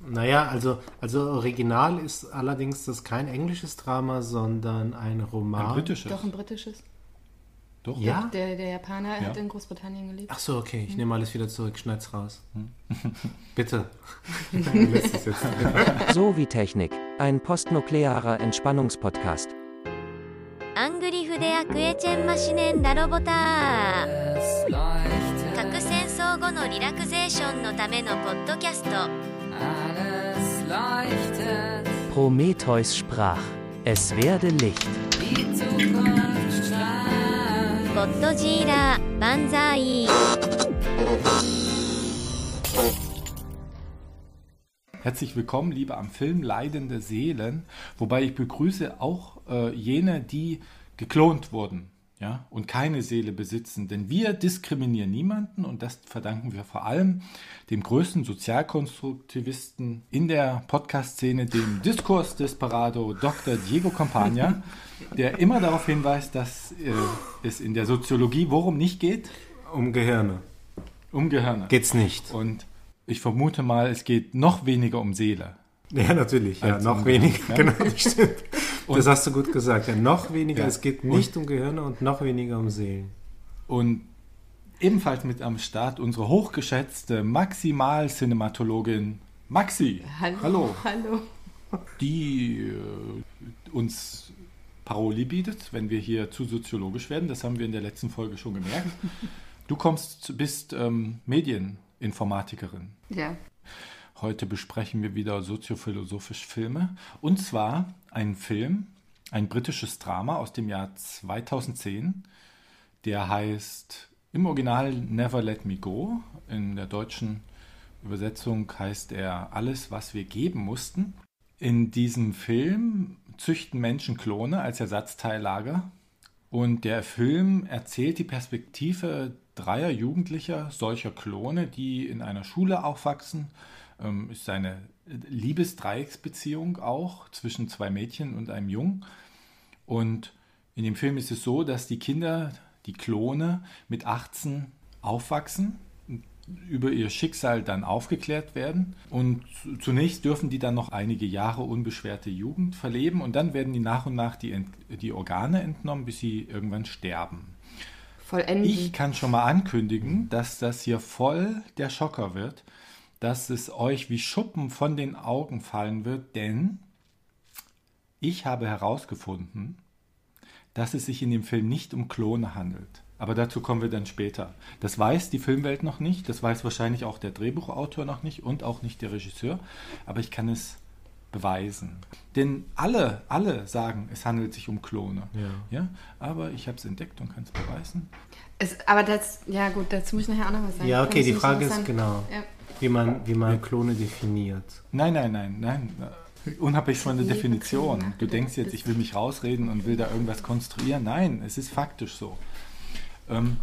Naja, also, also original ist allerdings das kein englisches Drama, sondern ein Roman. Ein britisches. Doch ein britisches. Doch. Ja? Der, der Japaner Ja. hat in Großbritannien gelebt. Ach so, okay, ich nehme alles wieder zurück, schneid's raus. Hm. Bitte. Lässt es jetzt. So wie Technik, ein postnuklearer Entspannungspodcast. アングリフデアクエチェンマシネンダロボター核戦争後のリラクゼーションのためのポッドキャスト alles leuchtet. Prometheus sprach, es werde Licht. Die Zukunft strahlt. Godzilla, Banzai. Herzlich willkommen, liebe am Film leidende Seelen, wobei ich begrüße auch äh, jene, die geklont wurden ja, und keine Seele besitzen. Denn wir diskriminieren niemanden und das verdanken wir vor allem dem größten Sozialkonstruktivisten in der Podcast-Szene, dem Diskurs Desperado Dr. Diego Campagna, der immer darauf hinweist, dass äh, es in der Soziologie worum nicht geht? Um Gehirne. Um Gehirne. Geht's nicht. Und ich vermute mal, es geht noch weniger um Seele. Ja, natürlich. Ja, noch um- weniger. ja. Genau, das stimmt. Und- das hast du gut gesagt. Ja, noch weniger. Ja. Es geht nicht um Gehirne und noch weniger um Seelen. Und ebenfalls mit am Start unsere hochgeschätzte Maximal-Cinematologin Maxi. Hallo. Hallo. Die äh, uns Paroli bietet, wenn wir hier zu soziologisch werden. Das haben wir in der letzten Folge schon gemerkt. Du kommst, bist ähm, Medieninformatikerin. Ja. Heute besprechen wir wieder soziophilosophisch Filme. Und zwar einen Film, ein britisches Drama aus dem Jahr 2010. Der heißt im Original Never Let Me Go. In der deutschen Übersetzung heißt er Alles, was wir geben mussten. In diesem Film züchten Menschen Klone als Ersatzteillager. Und der Film erzählt die Perspektive dreier Jugendlicher, solcher Klone, die in einer Schule aufwachsen. Ähm, ist eine Liebesdreiecksbeziehung auch zwischen zwei Mädchen und einem Jungen. Und in dem Film ist es so, dass die Kinder, die Klone, mit 18 aufwachsen, über ihr Schicksal dann aufgeklärt werden. Und zu- zunächst dürfen die dann noch einige Jahre unbeschwerte Jugend verleben und dann werden die nach und nach die, die Organe entnommen, bis sie irgendwann sterben. Vollenden. Ich kann schon mal ankündigen, dass das hier voll der Schocker wird, dass es euch wie Schuppen von den Augen fallen wird, denn ich habe herausgefunden, dass es sich in dem Film nicht um Klone handelt. Aber dazu kommen wir dann später. Das weiß die Filmwelt noch nicht, das weiß wahrscheinlich auch der Drehbuchautor noch nicht und auch nicht der Regisseur, aber ich kann es beweisen. Denn alle, alle sagen, es handelt sich um Klone. Ja. Ja, aber ich habe es entdeckt und kann es beweisen. Es, aber das, ja gut, dazu muss ich nachher auch noch was sagen. Ja, okay, die Frage ist genau, Ja. Wie man, wie man Klone definiert. Nein, nein, nein, nein. Unabhängig von der Definition. Du denkst jetzt, ich will mich rausreden und will da irgendwas konstruieren. Nein, es ist faktisch so. Ähm,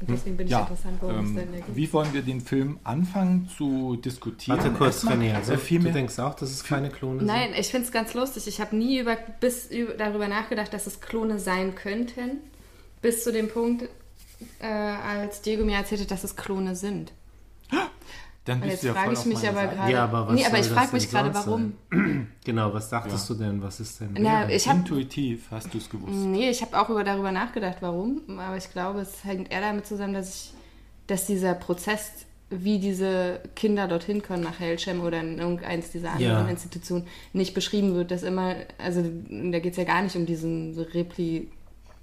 Und deswegen bin ich ja, interessant, worum es ähm, geht. wie wollen wir den Film anfangen zu diskutieren? Warte kurz, René. Also, äh, viel du denkst auch, dass es keine Klone sind? Nein, ich finde es ganz lustig. Ich habe nie über, bis, über, darüber nachgedacht, dass es Klone sein könnten, bis zu dem Punkt, äh, als Diego mir erzählte, dass es Klone sind. Dann bist jetzt du ja frage voll ich auf mich aber Seite. gerade. Ja, aber was nee, aber soll ich frage mich gerade, warum. Genau, was dachtest Ja. du denn? Was ist denn? Na, ich habe Intuitiv hast du es gewusst. Nee, ich habe auch über, darüber nachgedacht, warum. Aber ich glaube, es hängt eher damit zusammen, dass ich, dass dieser Prozess, wie diese Kinder dorthin kommen nach Hellschem oder in irgendeins dieser anderen Ja. Institutionen, nicht beschrieben wird, dass immer, also da geht es ja gar nicht um diesen Repli,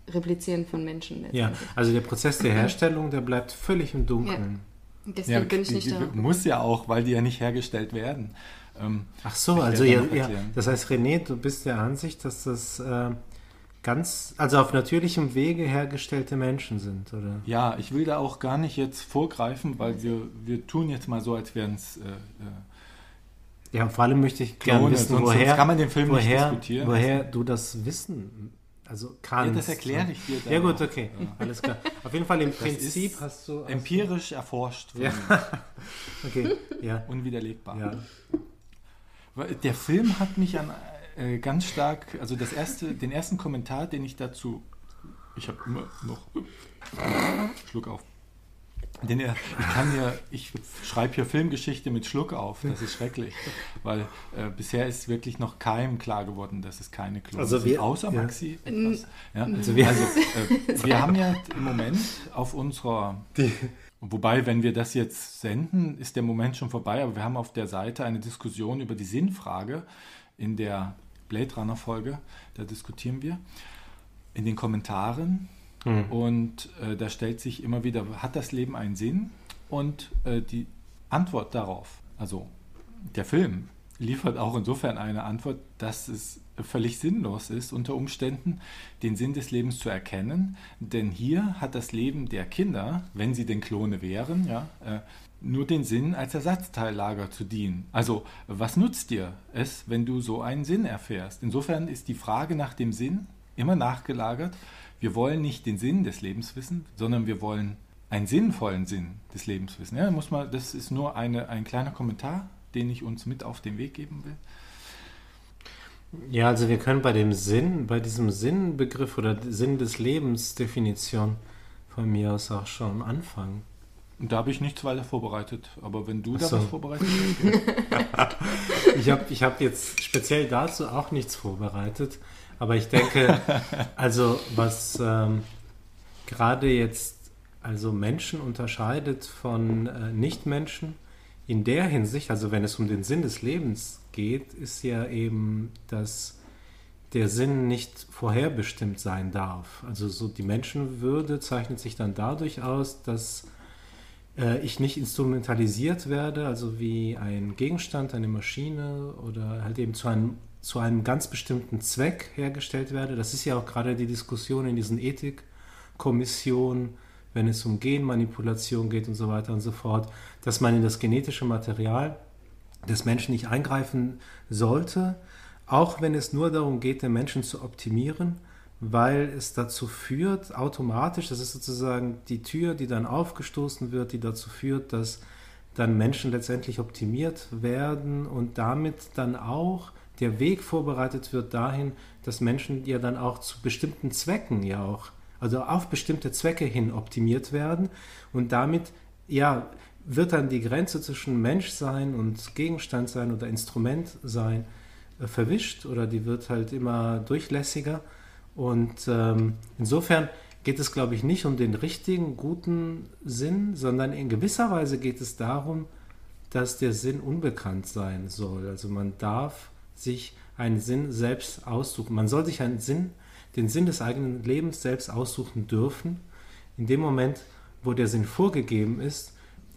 Replizieren von Menschen. Ja, also der Prozess der Herstellung, der bleibt völlig im Dunkeln. Deswegen bin ich nicht die- da. Muss ja auch, weil die ja nicht hergestellt werden. Ähm, Ach so, also ja, ja, das heißt, René, du bist der Ansicht, dass das äh, ganz, also auf natürlichem Wege hergestellte Menschen sind, oder? Ja, ich will da auch gar nicht jetzt vorgreifen, weil wir, wir tun jetzt mal so, als wären es äh, äh, Ja, vor allem möchte ich gerne wissen, sonst, woher, sonst kann man den Film nicht woher, diskutieren. woher du das Wissen, also ja, kannst. das erkläre ich dir dann. Ja gut, okay, alles klar. Auf jeden Fall im Prinzip ist hast du... hast Empirisch erforscht, von Ja. du- Okay, ja, unwiderlegbar. ja. Der Film hat mich an äh, ganz stark, also das erste, den ersten Kommentar, den ich dazu, ich habe immer noch Schluck auf. Den er, ich kann ja, ich schreibe hier Filmgeschichte mit Schluck auf. Das ist schrecklich, weil äh, bisher ist wirklich noch keinem klar geworden, dass es keine Klone Also sind. wir- Außer ja. Maxi. etwas. Ja, Also wir- also, äh, wir haben ja im Moment auf unserer Wobei, wenn wir das jetzt senden, ist der Moment schon vorbei, aber wir haben auf der Seite eine Diskussion über die Sinnfrage in der Blade Runner Folge. Da diskutieren wir in den Kommentaren und äh, da stellt sich immer wieder, hat das Leben einen Sinn? Und äh, die Antwort darauf, also der Film, liefert auch insofern eine Antwort, dass es völlig sinnlos ist, unter Umständen den Sinn des Lebens zu erkennen. Denn hier hat das Leben der Kinder, wenn sie denn Klone wären, ja, äh, nur den Sinn, als Ersatzteillager zu dienen. Also, was nutzt dir es, wenn du so einen Sinn erfährst? Insofern ist die Frage nach dem Sinn immer nachgelagert. Wir wollen nicht den Sinn des Lebens wissen, sondern wir wollen einen sinnvollen Sinn des Lebens wissen. Ja, muss man, das ist nur eine, ein kleiner Kommentar, den ich uns mit auf den Weg geben will. Ja, also wir können bei dem Sinn, bei diesem Sinnbegriff oder Sinn des Lebens Definition von mir aus auch schon anfangen. Und da habe ich nichts weiter vorbereitet. Aber wenn du Ach da so. was vorbereitet hast, Ich habe ich hab jetzt speziell dazu auch nichts vorbereitet, aber ich denke, also was ähm, gerade jetzt also Menschen unterscheidet von äh, Nichtmenschen in der Hinsicht, also wenn es um den Sinn des Lebens geht, ist ja eben, dass der Sinn nicht vorherbestimmt sein darf. Also so die Menschenwürde zeichnet sich dann dadurch aus, dass äh, ich nicht instrumentalisiert werde, also wie ein Gegenstand, eine Maschine oder halt eben zu einem, zu einem ganz bestimmten Zweck hergestellt werde. Das ist ja auch gerade die Diskussion in diesen Ethikkommissionen, wenn es um Genmanipulation geht und so weiter und so fort, dass man in das genetische Material des Menschen nicht eingreifen sollte, auch wenn es nur darum geht, den Menschen zu optimieren, weil es dazu führt, automatisch, das ist sozusagen die Tür, die dann aufgestoßen wird, die dazu führt, dass dann Menschen letztendlich optimiert werden und damit dann auch der Weg vorbereitet wird dahin, dass Menschen ja dann auch zu bestimmten Zwecken ja auch, also auf bestimmte Zwecke hin optimiert werden und damit ja wird dann die Grenze zwischen Menschsein und Gegenstand sein oder Instrument sein äh, verwischt oder die wird halt immer durchlässiger. Und ähm, insofern geht es, glaube ich, nicht um den richtigen, guten Sinn, sondern in gewisser Weise geht es darum, dass der Sinn unbekannt sein soll. Also man darf sich einen Sinn selbst aussuchen. Man soll sich einen Sinn, den Sinn des eigenen Lebens selbst aussuchen dürfen. In dem Moment, wo der Sinn vorgegeben ist,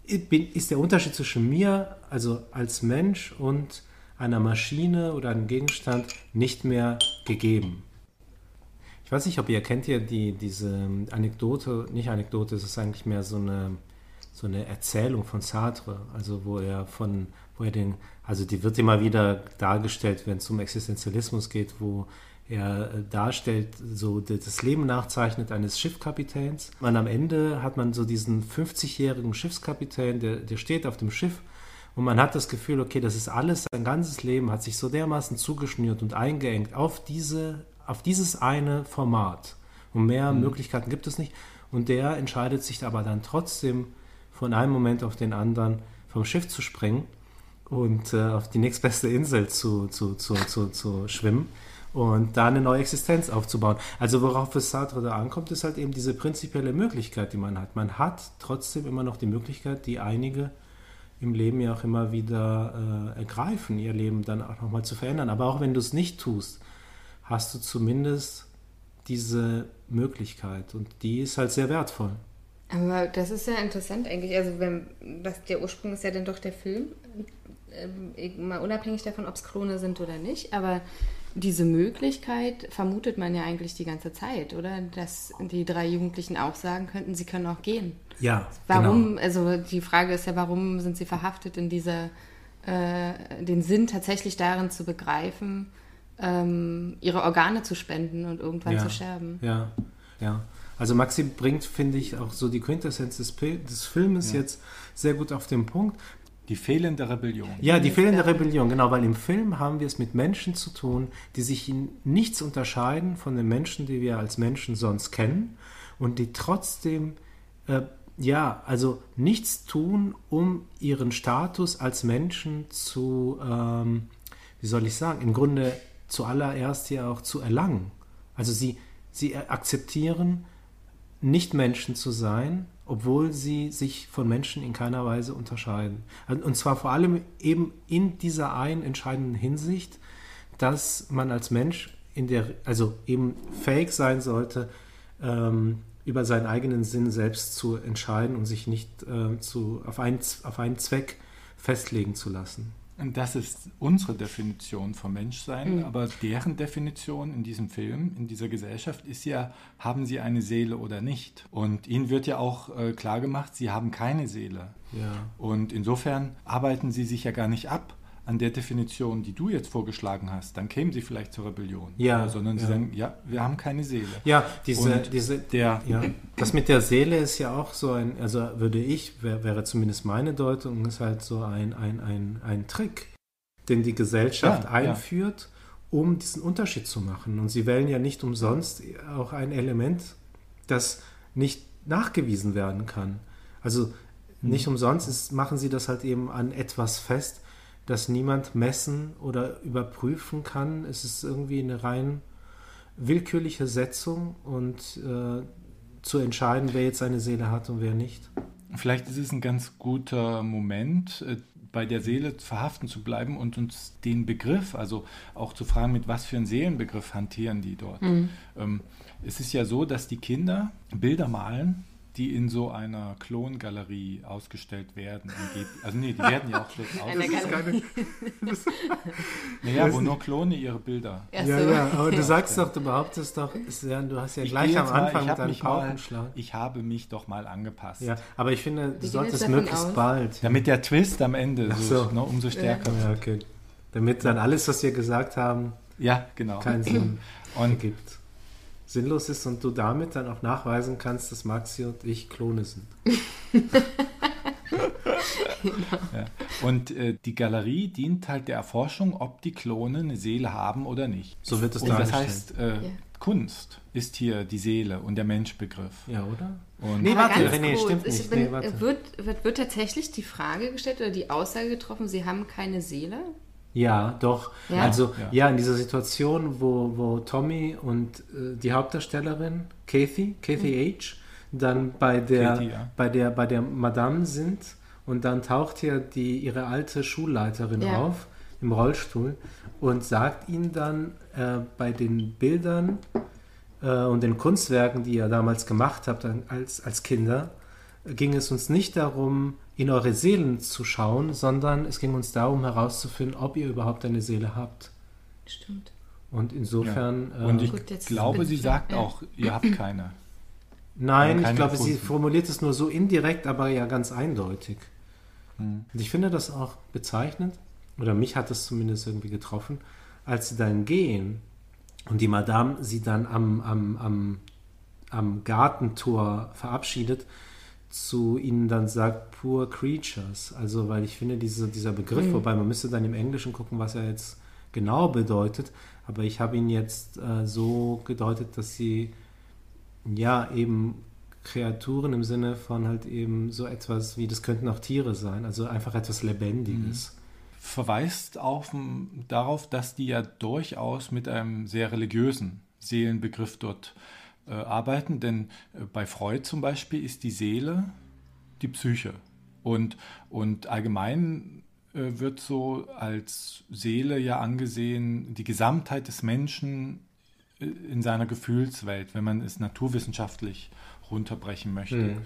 ist der Unterschied zwischen mir, also als Mensch und einer Maschine oder einem Gegenstand nicht mehr gegeben. Ich weiß nicht, ob ihr kennt ja die, diese Anekdote, nicht Anekdote, es ist eigentlich mehr so eine, so eine Erzählung von Sartre, also wo er von, wo er den, also die wird immer wieder dargestellt, wenn es um Existenzialismus geht, wo er äh, darstellt, so das Leben nachzeichnet eines Schiffkapitäns. Und am Ende hat man so diesen 50-jährigen Schiffskapitän, der, der steht auf dem Schiff und man hat das Gefühl, okay, das ist alles, sein ganzes Leben hat sich so dermaßen zugeschnürt und eingeengt auf, diese, auf dieses eine Format. Und mehr Möglichkeiten gibt es nicht. Und der entscheidet sich aber dann trotzdem von einem Moment auf den anderen vom Schiff zu springen und äh, auf die nächstbeste Insel zu, zu, zu, zu, zu schwimmen und da eine neue Existenz aufzubauen. Also worauf es Sartre da ankommt, ist halt eben diese prinzipielle Möglichkeit, die man hat. Man hat trotzdem immer noch die Möglichkeit, die einige im Leben ja auch immer wieder äh, ergreifen, ihr Leben dann auch nochmal zu verändern. Aber auch wenn du es nicht tust, hast du zumindest diese Möglichkeit und die ist halt sehr wertvoll. Aber das ist ja interessant eigentlich. Also wenn das, der Ursprung ist ja dann doch der Film, ähm, mal unabhängig davon, ob es Klone sind oder nicht. Aber diese Möglichkeit vermutet man ja eigentlich die ganze Zeit, oder? Dass die drei Jugendlichen auch sagen könnten, sie können auch gehen. Ja, Warum? genau. Also die Frage ist ja, warum sind sie verhaftet in dieser, äh, den Sinn tatsächlich darin zu begreifen, ähm, ihre Organe zu spenden und irgendwann ja, zu sterben. Ja, ja. Also Maxi bringt, finde ich, auch so die Quintessenz des, Pil- des Filmes jetzt sehr gut auf den Punkt. Die fehlende Rebellion. Ja, die fehlende Rebellion, genau, weil im Film haben wir es mit Menschen zu tun, die sich in nichts unterscheiden von den Menschen, die wir als Menschen sonst kennen und die trotzdem äh, ja, also nichts tun, um ihren Status als Menschen zu, ähm, wie soll ich sagen, im Grunde zuallererst ja auch zu erlangen. Also sie, sie akzeptieren, nicht Menschen zu sein, obwohl sie sich von Menschen in keiner Weise unterscheiden. Und zwar vor allem eben in dieser einen entscheidenden Hinsicht, dass man als Mensch in der, also eben fähig sein sollte, ähm, über seinen eigenen Sinn selbst zu entscheiden und sich nicht äh, zu, auf, einen, auf einen Zweck festlegen zu lassen. Und das ist unsere Definition von Menschsein, mhm. aber deren Definition in diesem Film, in dieser Gesellschaft ist ja, haben sie eine Seele oder nicht? Und ihnen wird ja auch äh, klar gemacht, sie haben keine Seele. Ja. Und insofern arbeiten sie sich ja gar nicht ab an der Definition, die du jetzt vorgeschlagen hast, dann kämen sie vielleicht zur Rebellion. Ja. Sondern sie ja. sagen, ja, wir haben keine Seele. Ja, diese, Und diese, der, ja, das mit der Seele ist ja auch so ein, also würde ich, wär, wäre zumindest meine Deutung, ist halt so ein, ein, ein, ein Trick, den die Gesellschaft Ja, einführt, um diesen Unterschied zu machen. Und sie wählen ja nicht umsonst auch ein Element, das nicht nachgewiesen werden kann. Also nicht umsonst ist, machen sie das halt eben an etwas fest, das niemand messen oder überprüfen kann. Es ist irgendwie eine rein willkürliche Setzung und äh, zu entscheiden, wer jetzt eine Seele hat und wer nicht. Vielleicht ist es ein ganz guter Moment, äh, bei der Seele verhaften zu bleiben und uns den Begriff, also auch zu fragen, mit was für einem Seelenbegriff hantieren die dort. Ähm, es ist ja so, dass die Kinder Bilder malen, die in so einer Klongalerie ausgestellt werden. Also nee, die werden ja auch Eine ausgestellt. Naja, wo nur Klone ihre Bilder. Ja, so. ja, aber du sagst doch, du behauptest doch, ja, du hast ja Ich gleich am mal- Anfang mal- Paukenschlag. Ich habe mich doch mal angepasst. Ja, aber ich finde, du solltest möglichst aus. bald. Damit der Twist am Ende so, so. ne, umso stärker Ja, okay. Damit dann alles, was wir gesagt haben, Ja, genau. keinen Sinn Und ergibt. Sinnlos ist und du damit dann auch nachweisen kannst, dass Maxi und ich Klone sind. Ja. Und äh, die Galerie dient halt der Erforschung, ob die Klone eine Seele haben oder nicht. So wird es Und das dargestellt. heißt, äh, Ja. Kunst ist hier die Seele und der Menschbegriff. Ja, oder? Und Nee, warte, René, stimmt ich nicht. bin, Nee, warte. wird, wird, wird tatsächlich die Frage gestellt oder die Aussage getroffen, sie haben keine Seele? Ja, doch. Ja? Also, Ja. ja. in dieser Situation, wo, wo Tommy und äh, die Hauptdarstellerin, Kathy, Kathy H., dann bei der, Katie, ja. bei, der, bei der Madame sind und dann taucht hier die, ihre alte Schulleiterin Ja. auf im Rollstuhl und sagt ihnen dann äh, bei den Bildern äh, und den Kunstwerken, die ihr damals gemacht habt dann als, als Kinder, ging es uns nicht darum, in eure Seelen zu schauen, sondern es ging uns darum herauszufinden, ob ihr überhaupt eine Seele habt. Stimmt. Und insofern. Ja. Und äh, ich Gut, jetzt glaube, sie sagt ja. auch, ihr habt keine. nein, keine ich glaube, sie gefunden. formuliert es nur so indirekt, aber ja ganz eindeutig. Hm. Und ich finde das auch bezeichnend, oder mich hat es zumindest irgendwie getroffen, als sie dann gehen und die Madame sie dann am, am, am, am Gartentor verabschiedet, zu ihnen dann sagt, poor creatures. Also, weil ich finde, diese, dieser Begriff, wobei man müsste dann im Englischen gucken, was er jetzt genau bedeutet, aber ich habe ihn jetzt äh, so gedeutet, dass sie ja eben Kreaturen im Sinne von halt eben so etwas wie, das könnten auch Tiere sein, also einfach etwas Lebendiges. Verweist auf, darauf, dass die ja durchaus mit einem sehr religiösen Seelenbegriff dort äh, arbeiten, denn äh, bei Freud zum Beispiel ist die Seele die Psyche. Und, und allgemein äh, wird so als Seele ja angesehen die Gesamtheit des Menschen äh, in seiner Gefühlswelt, wenn man es naturwissenschaftlich runterbrechen möchte. Mhm.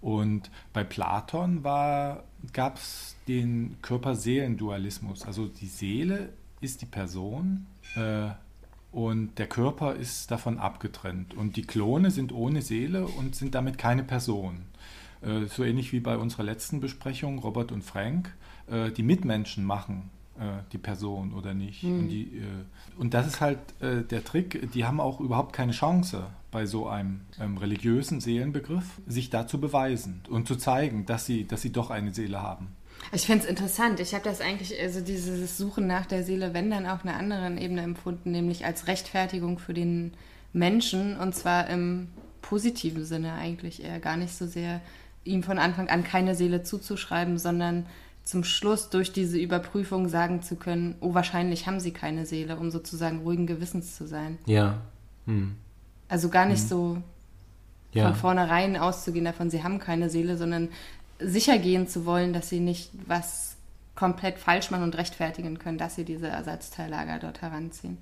Und bei Platon gab es den Körper-Seelen-Dualismus. Also die Seele ist die Person äh, und der Körper ist davon abgetrennt. Und die Klone sind ohne Seele und sind damit keine Person. Äh, so ähnlich wie bei unserer letzten Besprechung, Robert und Frank, äh, die Mitmenschen machen äh, die Person oder nicht. Und, die, und das ist halt der Trick, die haben auch überhaupt keine Chance bei so einem ähm, religiösen Seelenbegriff, sich da zu beweisen und zu zeigen, dass sie, dass sie doch eine Seele haben. Ich finde es interessant. Ich habe das eigentlich, also dieses Suchen nach der Seele, wenn dann auf einer anderen Ebene empfunden, nämlich als Rechtfertigung für den Menschen und zwar im positiven Sinne eigentlich eher gar nicht so sehr ihm von Anfang an keine Seele zuzuschreiben, sondern zum Schluss durch diese Überprüfung sagen zu können, oh, wahrscheinlich haben sie keine Seele, um sozusagen ruhigen Gewissens zu sein. Ja. Hm. Also gar nicht so Ja. von vornherein auszugehen davon, sie haben keine Seele, sondern sicher gehen zu wollen, dass sie nicht was komplett falsch machen und rechtfertigen können, dass sie diese Ersatzteillager dort heranziehen.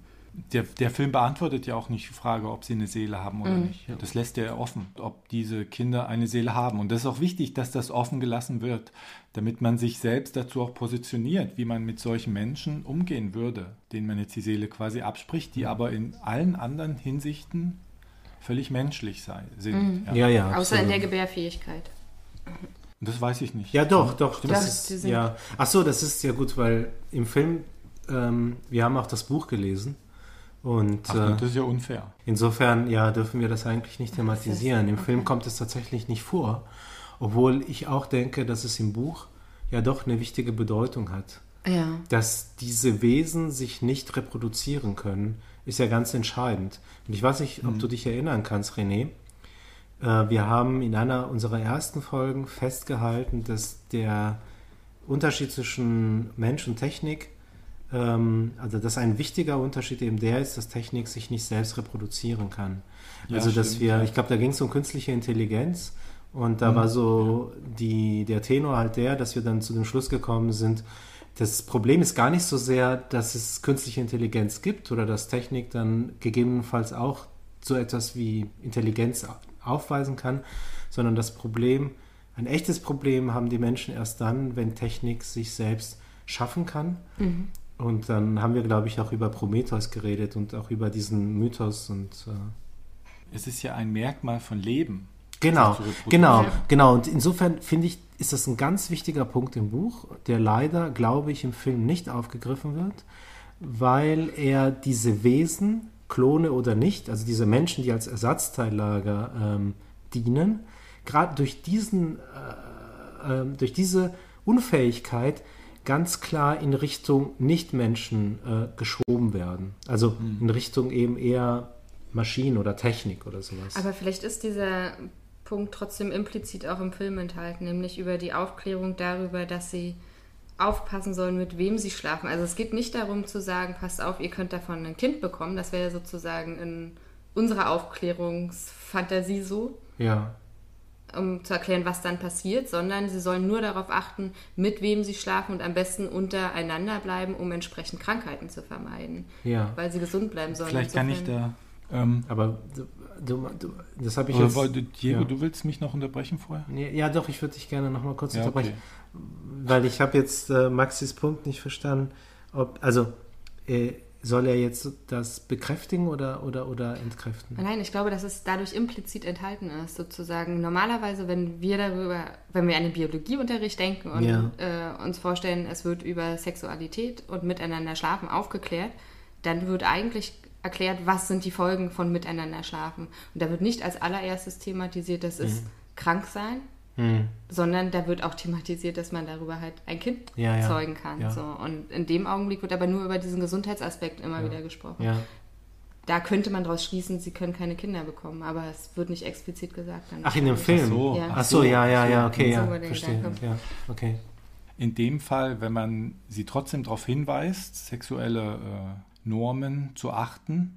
Der, der Film beantwortet ja auch nicht die Frage, ob sie eine Seele haben oder nicht. Das lässt er offen, ob diese Kinder eine Seele haben. Und das ist auch wichtig, dass das offen gelassen wird, damit man sich selbst dazu auch positioniert, wie man mit solchen Menschen umgehen würde, denen man jetzt die Seele quasi abspricht, die aber in allen anderen Hinsichten völlig menschlich sei, sind. Ja, ja. Außer in der Gebärfähigkeit. Das weiß ich nicht. Ja, doch, doch. Doch, Das ist, sind- ja. Ach so, das ist ja gut, weil im Film, ähm, wir haben auch das Buch gelesen und Ach, äh, das ist ja unfair. insofern, ja, dürfen wir das eigentlich nicht thematisieren. Im Film kommt es tatsächlich nicht vor, obwohl ich auch denke, dass es im Buch ja doch eine wichtige Bedeutung hat. Ja. Dass diese Wesen sich nicht reproduzieren können, ist ja ganz entscheidend. Und ich weiß nicht, ob du dich erinnern kannst, René. Äh, wir haben in einer unserer ersten Folgen festgehalten, dass der Unterschied zwischen Mensch und Technik, ähm, also dass ein wichtiger Unterschied eben der ist, dass Technik sich nicht selbst reproduzieren kann. Ja, also dass stimmt, wir, ja. ich glaube, da ging es um künstliche Intelligenz und da war so die, der Tenor halt der, dass wir dann zu dem Schluss gekommen sind, das Problem ist gar nicht so sehr, dass es künstliche Intelligenz gibt oder dass Technik dann gegebenenfalls auch so etwas wie Intelligenz aufweisen kann, sondern das Problem, ein echtes Problem haben die Menschen erst dann, wenn Technik sich selbst schaffen kann. Und dann haben wir, glaube ich, auch über Prometheus geredet und auch über diesen Mythos und äh, Es ist ja ein Merkmal von Leben. Genau, genau, genau. Und insofern finde ich, ist das ein ganz wichtiger Punkt im Buch, der leider, glaube ich, im Film nicht aufgegriffen wird, weil er diese Wesen, Klone oder nicht, also diese Menschen, die als Ersatzteillager ähm, dienen, gerade durch diesen, äh, ähm, durch diese Unfähigkeit ganz klar in Richtung Nichtmenschen äh, geschoben werden. Also in Richtung eben eher Maschinen oder Technik oder sowas. Aber vielleicht ist dieser Punkt trotzdem implizit auch im Film enthalten, nämlich über die Aufklärung darüber, dass sie aufpassen sollen, mit wem sie schlafen. Also es geht nicht darum zu sagen, passt auf, ihr könnt davon ein Kind bekommen. Das wäre ja sozusagen in unserer Aufklärungsfantasie so, ja. um zu erklären, was dann passiert, sondern sie sollen nur darauf achten, mit wem sie schlafen und am besten untereinander bleiben, um entsprechend Krankheiten zu vermeiden, Ja, weil sie gesund bleiben sollen. Vielleicht kann ich da. Ähm, aber du, du, du, das habe ich oder jetzt. wollte- Diego, ja. du willst mich noch unterbrechen vorher? Nee, Ja, doch, ich würde dich gerne noch mal kurz Ja, unterbrechen, okay. Weil ich habe jetzt äh, Maxis Punkt nicht verstanden. Ob, also, äh, soll er jetzt das bekräftigen oder, oder, oder entkräften? Nein, ich glaube, dass es dadurch implizit enthalten ist, sozusagen. Normalerweise, wenn wir darüber, wenn wir an den Biologieunterricht denken und Ja. äh, uns vorstellen, es wird über Sexualität und miteinander schlafen aufgeklärt, dann wird eigentlich erklärt, was sind die Folgen von miteinander schlafen. Und da wird nicht als allererstes thematisiert, das ist krank sein, Hm. sondern da wird auch thematisiert, dass man darüber halt ein Kind Ja, ja. zeugen kann. Ja. So. Und in dem Augenblick wird aber nur über diesen Gesundheitsaspekt immer wieder gesprochen Ja, da könnte man daraus schließen, sie können keine Kinder bekommen, aber es wird nicht explizit gesagt. dann Ach, in dem. Film? so. Ja. Ach so, ja, ja, ja, okay, ja, verstehe. Ja, okay. In dem Fall, wenn man sie trotzdem darauf hinweist, sexuelle äh, Normen zu achten,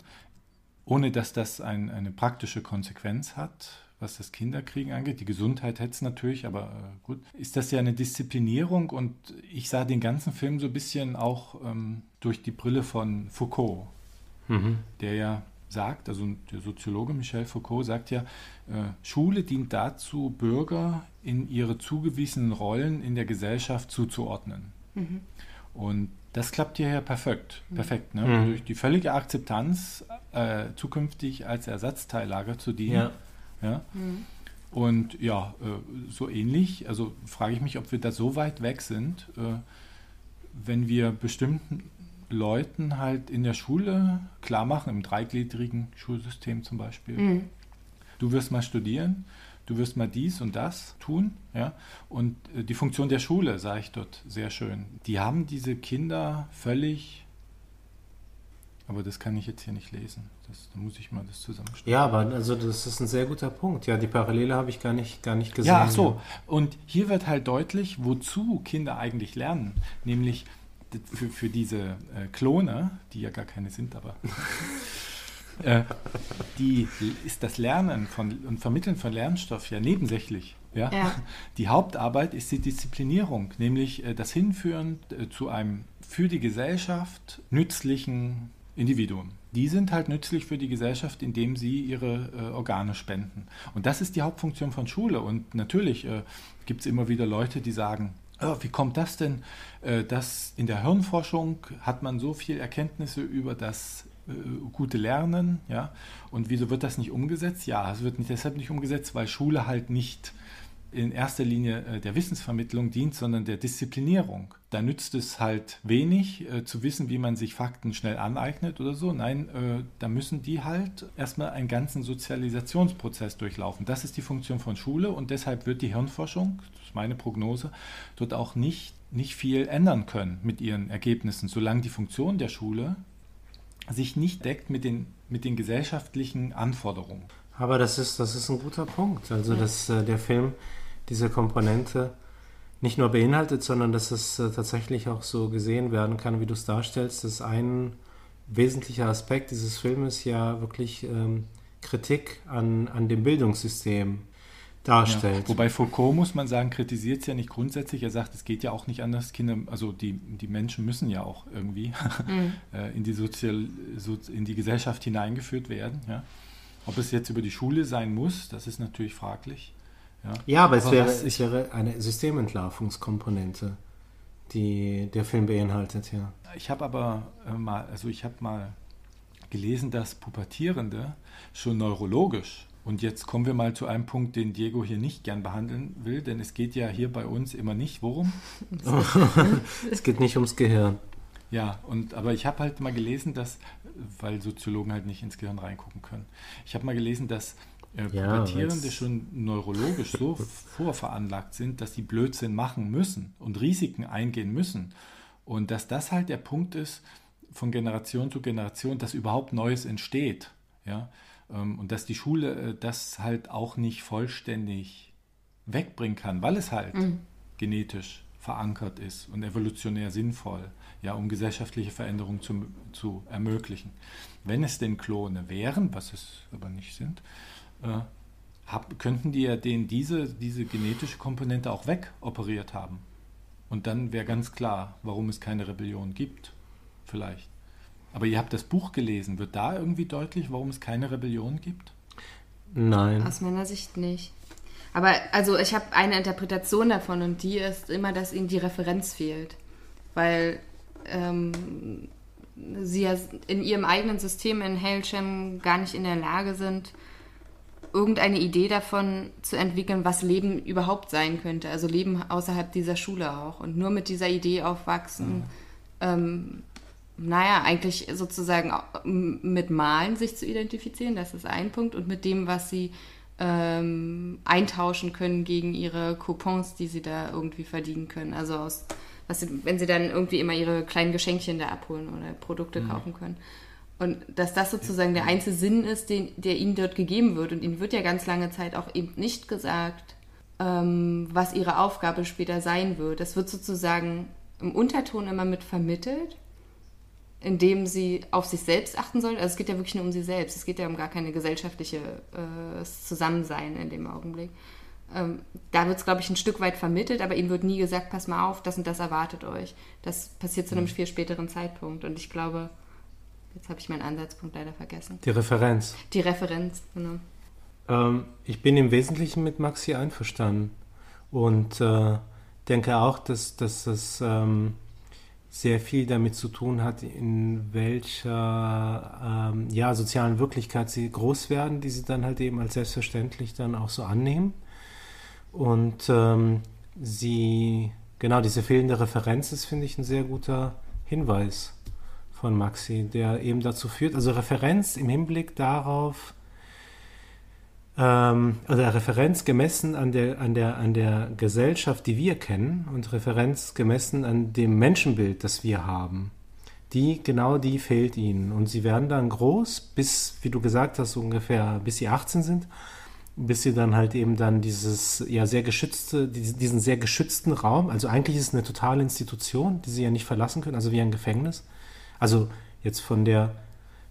ohne dass das ein, eine praktische Konsequenz hat, was das Kinderkriegen angeht. Die Gesundheit hätte es natürlich, aber äh, gut, ist das ja eine Disziplinierung und ich sah den ganzen Film so ein bisschen auch ähm, durch die Brille von Foucault, Mhm. der ja sagt, also der Soziologe Michel Foucault sagt ja, äh, Schule dient dazu, Bürger in ihre zugewiesenen Rollen in der Gesellschaft zuzuordnen. Und das klappt hier ja perfekt. Perfekt, ne? Mhm. Durch die völlige Akzeptanz, äh, zukünftig als Ersatzteillager zu dienen. Ja. Ja? Und ja, äh, so ähnlich, also frage ich mich, ob wir da so weit weg sind, äh, wenn wir bestimmten Leuten halt in der Schule klar machen, im dreigliedrigen Schulsystem zum Beispiel, du wirst mal studieren, du wirst mal dies und das tun, ja, und äh, die Funktion der Schule, sage ich dort sehr schön, die haben diese Kinder völlig Aber das kann ich jetzt hier nicht lesen. Das, da muss ich mal das zusammenstellen. Ja, aber also das ist ein sehr guter Punkt. Ja, die Parallele habe ich gar nicht, gar nicht gesehen. Ja, ach so. Und hier wird halt deutlich, wozu Kinder eigentlich lernen. Nämlich für, für diese äh, Klone, die ja gar keine sind, aber äh, die ist das Lernen von und Vermitteln von Lernstoff ja nebensächlich. Ja? Ja. Die Hauptarbeit ist die Disziplinierung, nämlich äh, das Hinführen äh, zu einem für die Gesellschaft nützlichen Individuum. Die sind halt nützlich für die Gesellschaft, indem sie ihre äh, Organe spenden. Und das ist die Hauptfunktion von Schule. Und natürlich äh, gibt es immer wieder Leute, die sagen, oh, wie kommt das denn, äh, dass in der Hirnforschung hat man so viel Erkenntnisse über das äh, gute Lernen, ja, und wieso wird das nicht umgesetzt? Ja, es wird nicht, deshalb nicht umgesetzt, weil Schule halt nicht in erster Linie äh, der Wissensvermittlung dient, sondern der Disziplinierung. Da nützt es halt wenig äh, zu wissen, wie man sich Fakten schnell aneignet oder so. Nein, äh, da müssen die halt erstmal einen ganzen Sozialisationsprozess durchlaufen. Das ist die Funktion von Schule und deshalb wird die Hirnforschung, das ist meine Prognose, dort auch nicht, nicht viel ändern können mit ihren Ergebnissen, solange die Funktion der Schule sich nicht deckt mit den, mit den gesellschaftlichen Anforderungen. Aber das ist, das ist ein guter Punkt. Also, dass äh, der Film diese Komponente nicht nur beinhaltet, sondern dass es äh, tatsächlich auch so gesehen werden kann, wie du es darstellst, dass ein wesentlicher Aspekt dieses Filmes ja wirklich ähm, Kritik an, an dem Bildungssystem darstellt. Ja, wobei Foucault, muss man sagen, kritisiert es ja nicht grundsätzlich. Er sagt, es geht ja auch nicht anders. Kinder, also die, die Menschen müssen ja auch irgendwie äh, in, die Sozial, so, in die Gesellschaft hineingeführt werden. Ja. Ob es jetzt über die Schule sein muss, das ist natürlich fraglich. Ja, Ja, aber, es, wäre, es wäre eine Systementlarvungskomponente, die der Film beinhaltet, ja. Ich habe aber äh, mal, also ich habe mal gelesen, dass Pubertierende schon neurologisch, und jetzt kommen wir mal zu einem Punkt, den Diego hier nicht gern behandeln will, denn es geht ja hier bei uns immer nicht, worum? Es geht nicht ums Gehirn. Ja, und aber ich habe halt mal gelesen, dass, weil Soziologen halt nicht ins Gehirn reingucken können, ich habe mal gelesen, dass äh, Ja, Pubertierende schon neurologisch so vorveranlagt sind, dass sie Blödsinn machen müssen und Risiken eingehen müssen. Und dass das halt der Punkt ist, von Generation zu Generation, dass überhaupt Neues entsteht. Ja? Ähm, Und dass die Schule äh, das halt auch nicht vollständig wegbringen kann, weil es halt genetisch verankert ist und evolutionär sinnvoll, ja, um gesellschaftliche Veränderungen zu, zu ermöglichen. Wenn es denn Klone wären, was es aber nicht sind, äh, hab, könnten die ja den, diese, diese genetische Komponente auch wegoperiert haben. Und dann wäre ganz klar, warum es keine Rebellion gibt, vielleicht. Aber ihr habt das Buch gelesen. Wird da irgendwie deutlich, warum es keine Rebellion gibt? Nein. Aus meiner Sicht nicht. Aber also ich habe eine Interpretation davon und die ist immer, dass ihnen die Referenz fehlt. Weil ähm, sie ja in ihrem eigenen System in Hailsham gar nicht in der Lage sind, irgendeine Idee davon zu entwickeln, was Leben überhaupt sein könnte. Also Leben außerhalb dieser Schule auch. Und nur mit dieser Idee aufwachsen, ähm, naja, eigentlich sozusagen mit Malen sich zu identifizieren, das ist ein Punkt. Und mit dem, was sie ähm, eintauschen können gegen ihre Coupons, die sie da irgendwie verdienen können. Also aus, was sie, wenn sie dann irgendwie immer ihre kleinen Geschenkchen da abholen oder Produkte kaufen können. Und dass das sozusagen der einzige Sinn ist, den, der ihnen dort gegeben wird. Und ihnen wird ja ganz lange Zeit auch eben nicht gesagt, ähm, was ihre Aufgabe später sein wird. Das wird sozusagen im Unterton immer mit vermittelt, indem sie auf sich selbst achten soll. Also es geht ja wirklich nur um sie selbst. Es geht ja um gar keine gesellschaftliche äh, Zusammensein in dem Augenblick. Ähm, da wird es, glaube ich, ein Stück weit vermittelt, aber ihnen wird nie gesagt, pass mal auf, das und das erwartet euch. Das passiert zu einem viel späteren Zeitpunkt. Und ich glaube, jetzt habe ich meinen Ansatzpunkt leider vergessen. Die Referenz. Die Referenz, genau. Ähm, ich bin im Wesentlichen mit Maxi einverstanden und äh, denke auch, dass, dass das ähm, sehr viel damit zu tun hat, in welcher ähm, ja, sozialen Wirklichkeit sie groß werden, die sie dann halt eben als selbstverständlich dann auch so annehmen. Und ähm, sie, genau, diese fehlende Referenz ist, finde ich, ein sehr guter Hinweis von Maxi, der eben dazu führt, also Referenz im Hinblick darauf, ähm, also Referenz gemessen an der, an, der, an der Gesellschaft, die wir kennen und Referenz gemessen an dem Menschenbild, das wir haben. die, genau die fehlt ihnen. Und sie werden dann groß, bis, wie du gesagt hast, ungefähr, bis sie 18 sind, bis sie dann halt eben dann dieses, ja, sehr geschützte, diesen sehr geschützten Raum, also eigentlich ist es eine totale Institution, die sie ja nicht verlassen können, also wie ein Gefängnis. Also jetzt von der,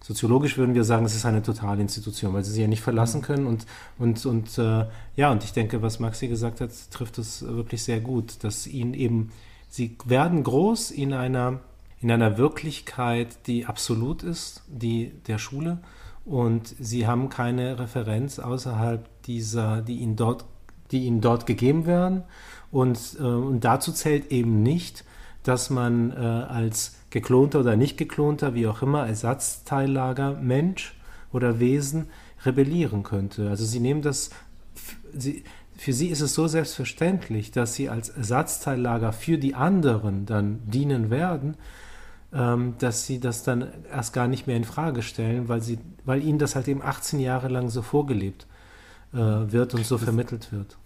soziologisch würden wir sagen, es ist eine totale Institution, weil sie sie ja nicht verlassen können und, und, und äh, ja, und ich denke, was Maxi gesagt hat, trifft es wirklich sehr gut, dass ihnen eben, sie werden groß in einer in einer Wirklichkeit, die absolut ist, die der Schule. Und sie haben keine Referenz außerhalb dieser, die ihnen dort, die ihnen dort gegeben werden. Und, äh, und dazu zählt eben nicht, dass man äh, als geklonter oder nicht geklonter, wie auch immer, Ersatzteillager Mensch oder Wesen rebellieren könnte. Also sie nehmen das, sie, für sie ist es so selbstverständlich, dass sie als Ersatzteillager für die anderen dann dienen werden, ähm, dass sie das dann erst gar nicht mehr in Frage stellen, weil, sie, weil ihnen das halt eben 18 Jahre lang so vorgelebt äh, wird und so vermittelt wird.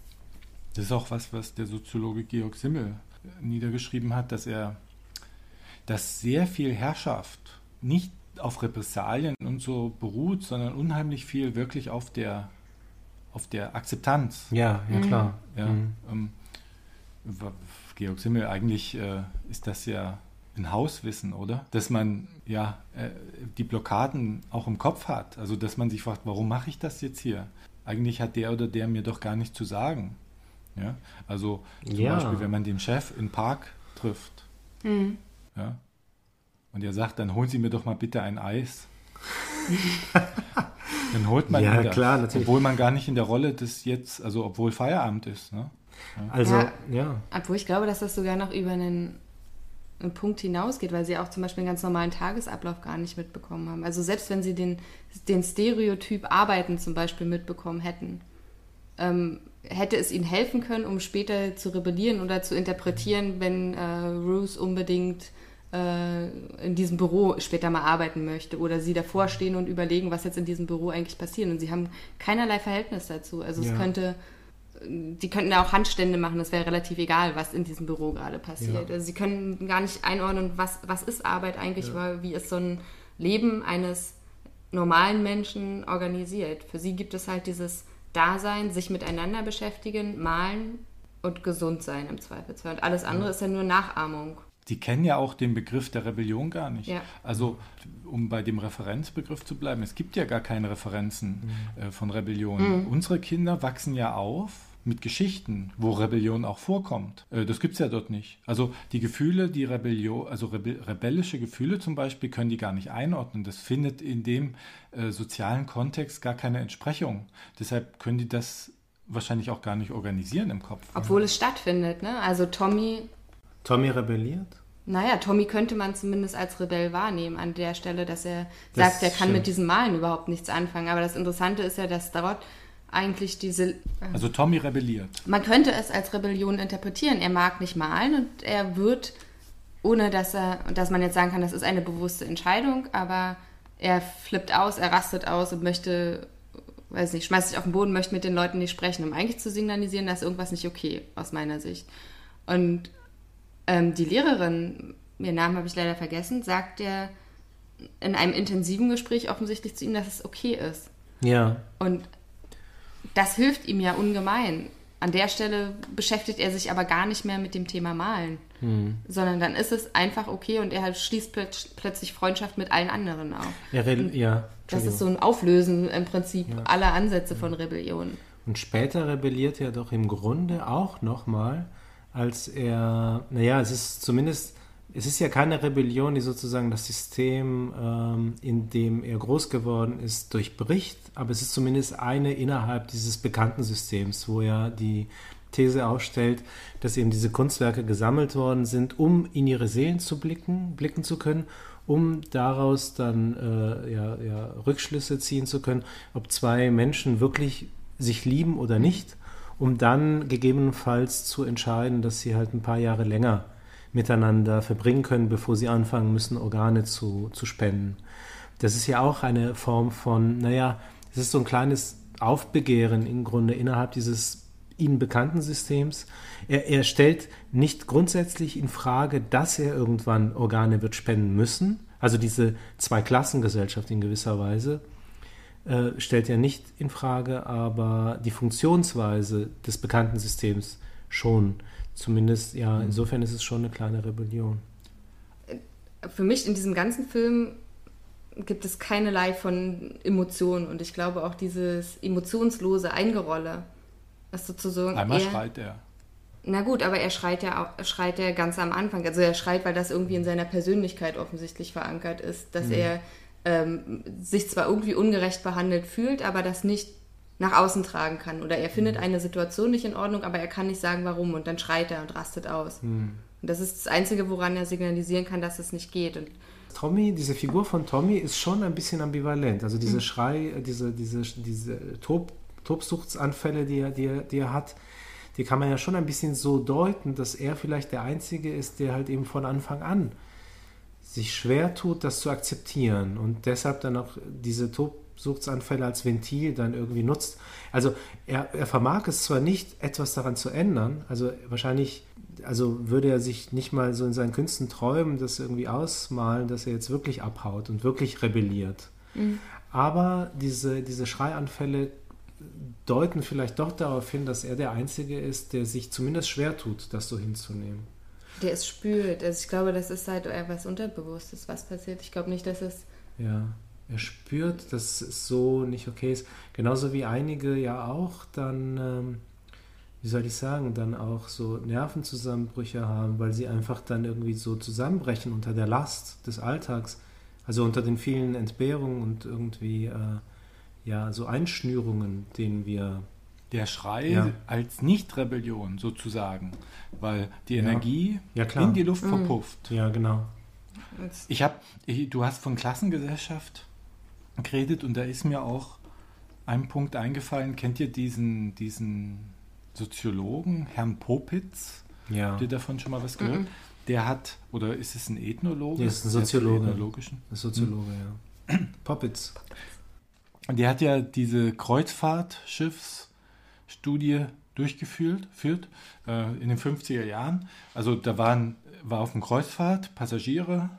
Das ist auch was, was der Soziologe Georg Simmel niedergeschrieben hat, dass er, dass sehr viel Herrschaft nicht auf Repressalien und so beruht, sondern unheimlich viel wirklich auf der, auf der Akzeptanz. Ja, ja klar. Ja, mhm. ähm, Georg Simmel, eigentlich äh, ist das ja ein Hauswissen, oder? Dass man ja äh, die Blockaden auch im Kopf hat. Also dass man sich fragt, warum mache ich das jetzt hier? Eigentlich hat der oder der mir doch gar nichts zu sagen. Ja? Also zum ja. Beispiel, wenn man den Chef im Park trifft, mhm. Ja, und er sagt, dann holen Sie mir doch mal bitte ein Eis. dann holt man ja, ihn klar, natürlich. obwohl man gar nicht in der Rolle des jetzt, also obwohl Feierabend ist. Ne? Ja. Also, ja, ja. Obwohl ich glaube, dass das sogar noch über einen einen Punkt hinausgeht, weil sie auch zum Beispiel einen ganz normalen Tagesablauf gar nicht mitbekommen haben. Also selbst wenn sie den, den Stereotyp Arbeiten zum Beispiel mitbekommen hätten, ähm, hätte es ihnen helfen können, um später zu rebellieren oder zu interpretieren, wenn äh, Ruth unbedingt äh, in diesem Büro später mal arbeiten möchte oder sie davor stehen und überlegen, was jetzt in diesem Büro eigentlich passiert. Und sie haben keinerlei Verhältnis dazu. Also ja. es könnte die könnten da auch Handstände machen, das wäre relativ egal, was in diesem Büro gerade passiert. Ja. Also sie können gar nicht einordnen, was, was ist Arbeit eigentlich, ja. weil wie ist so ein Leben eines normalen Menschen organisiert. Für sie gibt es halt dieses Dasein, sich miteinander beschäftigen, malen und gesund sein im Zweifelsfall. Und alles andere ja. ist ja nur Nachahmung. Die kennen ja auch den Begriff der Rebellion gar nicht. Ja. Also, um bei dem Referenzbegriff zu bleiben, es gibt ja gar keine Referenzen mhm. äh, von Rebellion. Mhm. Unsere Kinder wachsen ja auf mit Geschichten, wo Rebellion auch vorkommt. Äh, das gibt es ja dort nicht. Also die Gefühle, die Rebellion, also rebe rebellische Gefühle zum Beispiel, können die gar nicht einordnen. Das findet in dem äh, sozialen Kontext gar keine Entsprechung. Deshalb können die das wahrscheinlich auch gar nicht organisieren im Kopf. Obwohl es stattfindet, ne? Also Tommy. Tommy rebelliert? Naja, Tommy könnte man zumindest als Rebell wahrnehmen an der Stelle, dass er das sagt, er kann stimmt. mit diesem Malen überhaupt nichts anfangen. Aber das Interessante ist ja, dass dort eigentlich diese. Äh, also Tommy rebelliert. Man könnte es als Rebellion interpretieren. Er mag nicht malen und er wird, ohne dass er, dass man jetzt sagen kann, das ist eine bewusste Entscheidung, aber er flippt aus, er rastet aus und möchte, weiß nicht, schmeißt sich auf den Boden, möchte mit den Leuten nicht sprechen, um eigentlich zu signalisieren, dass irgendwas nicht okay aus meiner Sicht. Und ähm, die Lehrerin, ihren Namen habe ich leider vergessen, sagt ja in einem intensiven Gespräch offensichtlich zu ihm, dass es okay ist. Ja. Und das hilft ihm ja ungemein. An der Stelle beschäftigt er sich aber gar nicht mehr mit dem Thema Malen, hm. sondern dann ist es einfach okay und er schließt plötzlich Freundschaft mit allen anderen auf. Ja, ja das ist so ein Auflösen im Prinzip ja. aller Ansätze von Rebellion. Und später rebelliert er doch im Grunde auch nochmal, als er, naja, es ist zumindest es ist ja keine Rebellion, die sozusagen das System, ähm, in dem er groß geworden ist, durchbricht, aber es ist zumindest eine innerhalb dieses bekannten Systems, wo er die These aufstellt, dass eben diese Kunstwerke gesammelt worden sind, um in ihre Seelen zu blicken, blicken zu können, um daraus dann äh, ja, ja, Rückschlüsse ziehen zu können, ob zwei Menschen wirklich sich lieben oder nicht, um dann gegebenenfalls zu entscheiden, dass sie halt ein paar Jahre länger miteinander verbringen können, bevor sie anfangen müssen, Organe zu, zu spenden. Das ist ja auch eine Form von, naja, es ist so ein kleines Aufbegehren im Grunde innerhalb dieses ihnen bekannten Systems. Er, er stellt nicht grundsätzlich in Frage, dass er irgendwann Organe wird spenden müssen. Also diese Zweiklassengesellschaft in gewisser Weise äh, stellt er nicht in Frage, aber die Funktionsweise des bekannten Systems schon. Zumindest, ja, insofern ist es schon eine kleine Rebellion. Für mich in diesem ganzen Film gibt es keinerlei von Emotionen und ich glaube auch dieses emotionslose Eingerolle, was sozusagen Einmal eher- schreit er. Na gut, aber er schreit ja auch, schreit ja ganz am Anfang. Also er schreit, weil das irgendwie in seiner Persönlichkeit offensichtlich verankert ist, dass Mhm. er ähm, sich zwar irgendwie ungerecht behandelt fühlt, aber das nicht nach außen tragen kann. Oder er findet Mhm. eine Situation nicht in Ordnung, aber er kann nicht sagen, warum. Und dann schreit er und rastet aus. Mhm. Und das ist das Einzige, woran er signalisieren kann, dass es nicht geht. Und Tommy, diese Figur von Tommy ist schon ein bisschen ambivalent. Also diese Schrei, äh, diese, diese, diese Tob, Tobsuchtsanfälle, die er, die, er, die er hat, die kann man ja schon ein bisschen so deuten, dass er vielleicht der Einzige ist, der halt eben von Anfang an sich schwer tut, das zu akzeptieren und deshalb dann auch diese Tobsuchtsanfälle als Ventil dann irgendwie nutzt. Also er, er vermag es zwar nicht, etwas daran zu ändern, also wahrscheinlich, also würde er sich nicht mal so in seinen Künsten träumen, das irgendwie ausmalen, dass er jetzt wirklich abhaut und wirklich rebelliert. Aber diese, diese Schreianfälle deuten vielleicht doch darauf hin, dass er der Einzige ist, der sich zumindest schwer tut, das so hinzunehmen. der es spürt. Also ich glaube, das ist halt etwas Unterbewusstes, was passiert. Ich glaube nicht, dass es Ja, er spürt, dass es so nicht okay ist. Genauso wie einige ja auch dann, ähm, wie soll ich sagen, dann auch so Nervenzusammenbrüche haben, weil sie einfach dann irgendwie so zusammenbrechen unter der Last des Alltags. Also unter den vielen Entbehrungen und irgendwie, äh, ja, so Einschnürungen, denen wir Der Schrei Ja. als Nicht-Rebellion sozusagen, weil die Ja. Energie Ja, klar. in die Luft verpufft. Ja, genau. Ich habe, du hast von Klassengesellschaft geredet und da ist mir auch ein Punkt eingefallen. Kennt ihr diesen, diesen Soziologen, Herrn Popitz? Ja. Habt ihr davon schon mal was gehört? Der hat, oder ist es ein Ethnologe? Der ist ein Soziologe. Ist Soziologe, ja. Poppitz. Und der hat ja diese Kreuzfahrtschiffsstudie durchgeführt führt, äh, in den 50er Jahren. Also da waren, war auf dem Kreuzfahrt Passagiere,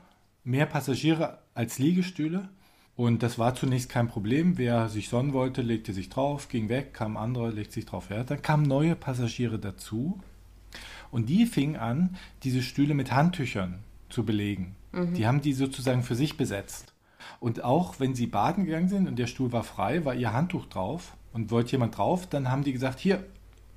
mehr Passagiere als Liegestühle. Und das war zunächst kein Problem. Wer sich sonnen wollte, legte sich drauf, ging weg, kam ein anderer, legte sich drauf. Ja, dann kamen neue Passagiere dazu. Und die fingen an, diese Stühle mit Handtüchern zu belegen. Die haben die sozusagen für sich besetzt. Und auch wenn sie baden gegangen sind und der Stuhl war frei, war ihr Handtuch drauf und wollte jemand drauf, dann haben die gesagt, hier,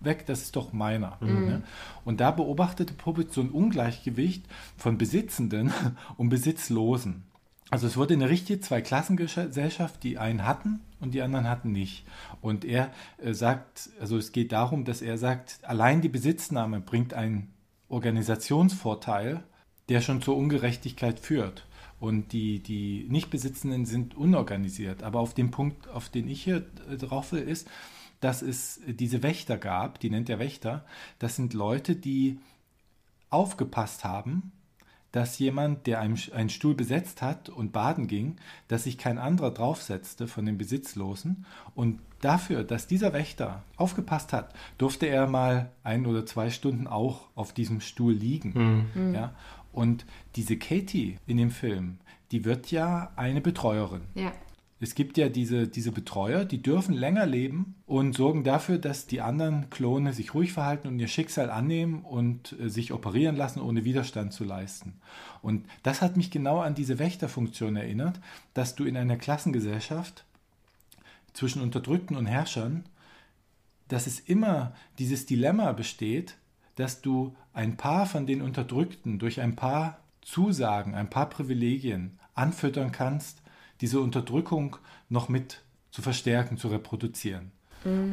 weg, das ist doch meiner. Ne? Und da beobachtete Puppet so ein Ungleichgewicht von Besitzenden und Besitzlosen. Also es wurde eine richtige Zweiklassengesellschaft, die einen hatten und die anderen hatten nicht. Und er äh, sagt, also es geht darum, dass er sagt, allein die Besitznahme bringt einen Organisationsvorteil, der schon zur Ungerechtigkeit führt. Und die, die Nichtbesitzenden sind unorganisiert. Aber auf den Punkt, auf den ich hier äh, drauf will, ist, dass es diese Wächter gab, die nennt er Wächter, das sind Leute, die aufgepasst haben, dass jemand, der einen, einen Stuhl besetzt hat und baden ging, dass sich kein anderer draufsetzte von den Besitzlosen. Und dafür, dass dieser Wächter aufgepasst hat, durfte er mal ein oder zwei Stunden auch auf diesem Stuhl liegen. Ja? Und diese Katie in dem Film, die wird ja eine Betreuerin. ja. Es gibt ja diese, diese Betreuer, die dürfen länger leben und sorgen dafür, dass die anderen Klone sich ruhig verhalten und ihr Schicksal annehmen und äh, sich operieren lassen, ohne Widerstand zu leisten. Und das hat mich genau an diese Wächterfunktion erinnert, dass du in einer Klassengesellschaft zwischen Unterdrückten und Herrschern, dass es immer dieses Dilemma besteht, dass du ein paar von den Unterdrückten durch ein paar Zusagen, ein paar Privilegien anfüttern kannst, diese Unterdrückung noch mit zu verstärken, zu reproduzieren.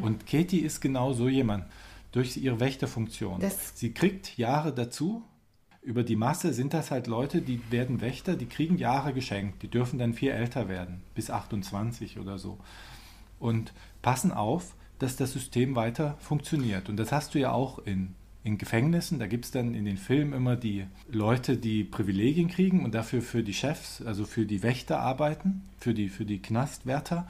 Und Katie ist genau so jemand, durch ihre Wächterfunktion. Das- Sie kriegt Jahre dazu. Über die Masse sind das halt Leute, die werden Wächter, die kriegen Jahre geschenkt. Die dürfen dann viel älter werden, bis 28 oder so. Und passen auf, dass das System weiter funktioniert. Und das hast du ja auch in, in Gefängnissen. Da gibt es dann in den Filmen immer die Leute, die Privilegien kriegen und dafür für die Chefs, also für die Wächter arbeiten, für die, für die Knastwärter.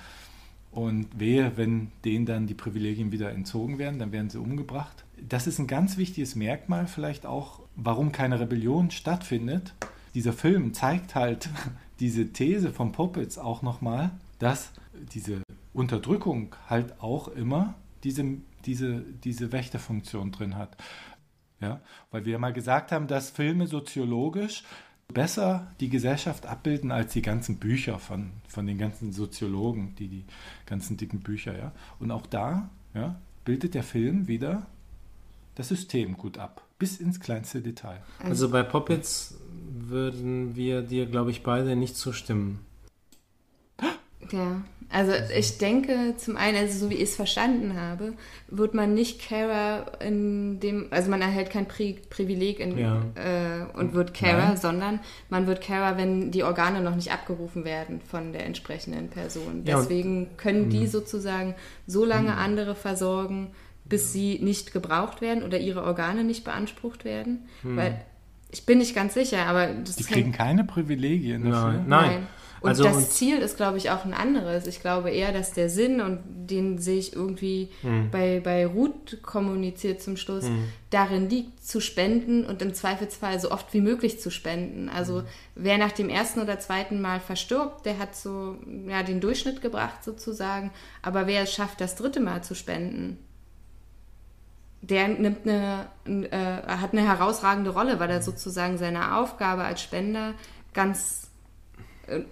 Und wehe, wenn denen dann die Privilegien wieder entzogen werden, dann werden sie umgebracht. Das ist ein ganz wichtiges Merkmal vielleicht auch, warum keine Rebellion stattfindet. Dieser Film zeigt halt diese These von Puppets auch nochmal, dass diese Unterdrückung halt auch immer diese, diese, diese Wächterfunktion drin hat. Ja, weil wir mal gesagt haben, dass Filme soziologisch besser die Gesellschaft abbilden als die ganzen Bücher von, von den ganzen Soziologen, die die ganzen dicken Bücher, ja. Und auch da ja, bildet der Film wieder das System gut ab, bis ins kleinste Detail. Also bei Poppets würden wir dir, glaube ich, beide nicht zustimmen. Ja, also ich denke zum einen, also so wie ich es verstanden habe, wird man nicht Carer in dem, also man erhält kein Pri Privileg in, Ja. äh, und wird Carer, Nein. sondern man wird Carer, wenn die Organe noch nicht abgerufen werden von der entsprechenden Person. Ja, und-. Deswegen können die sozusagen so lange andere versorgen, bis sie nicht gebraucht werden oder ihre Organe nicht beansprucht werden. Mhm. Weil ich bin nicht ganz sicher, aber das Die kriegen keine Privilegien dafür. Nein, nein. Und Also das und- Ziel ist, glaube ich, auch ein anderes. Ich glaube eher, dass der Sinn, und den sehe ich irgendwie Hm. bei, bei Ruth kommuniziert zum Schluss, darin liegt, zu spenden und im Zweifelsfall so oft wie möglich zu spenden. Also Hm. wer nach dem ersten oder zweiten Mal verstirbt, der hat so ja, den Durchschnitt gebracht sozusagen. Aber wer es schafft, das dritte Mal zu spenden, der nimmt eine, äh, hat eine herausragende Rolle, weil er sozusagen seiner Aufgabe als Spender ganz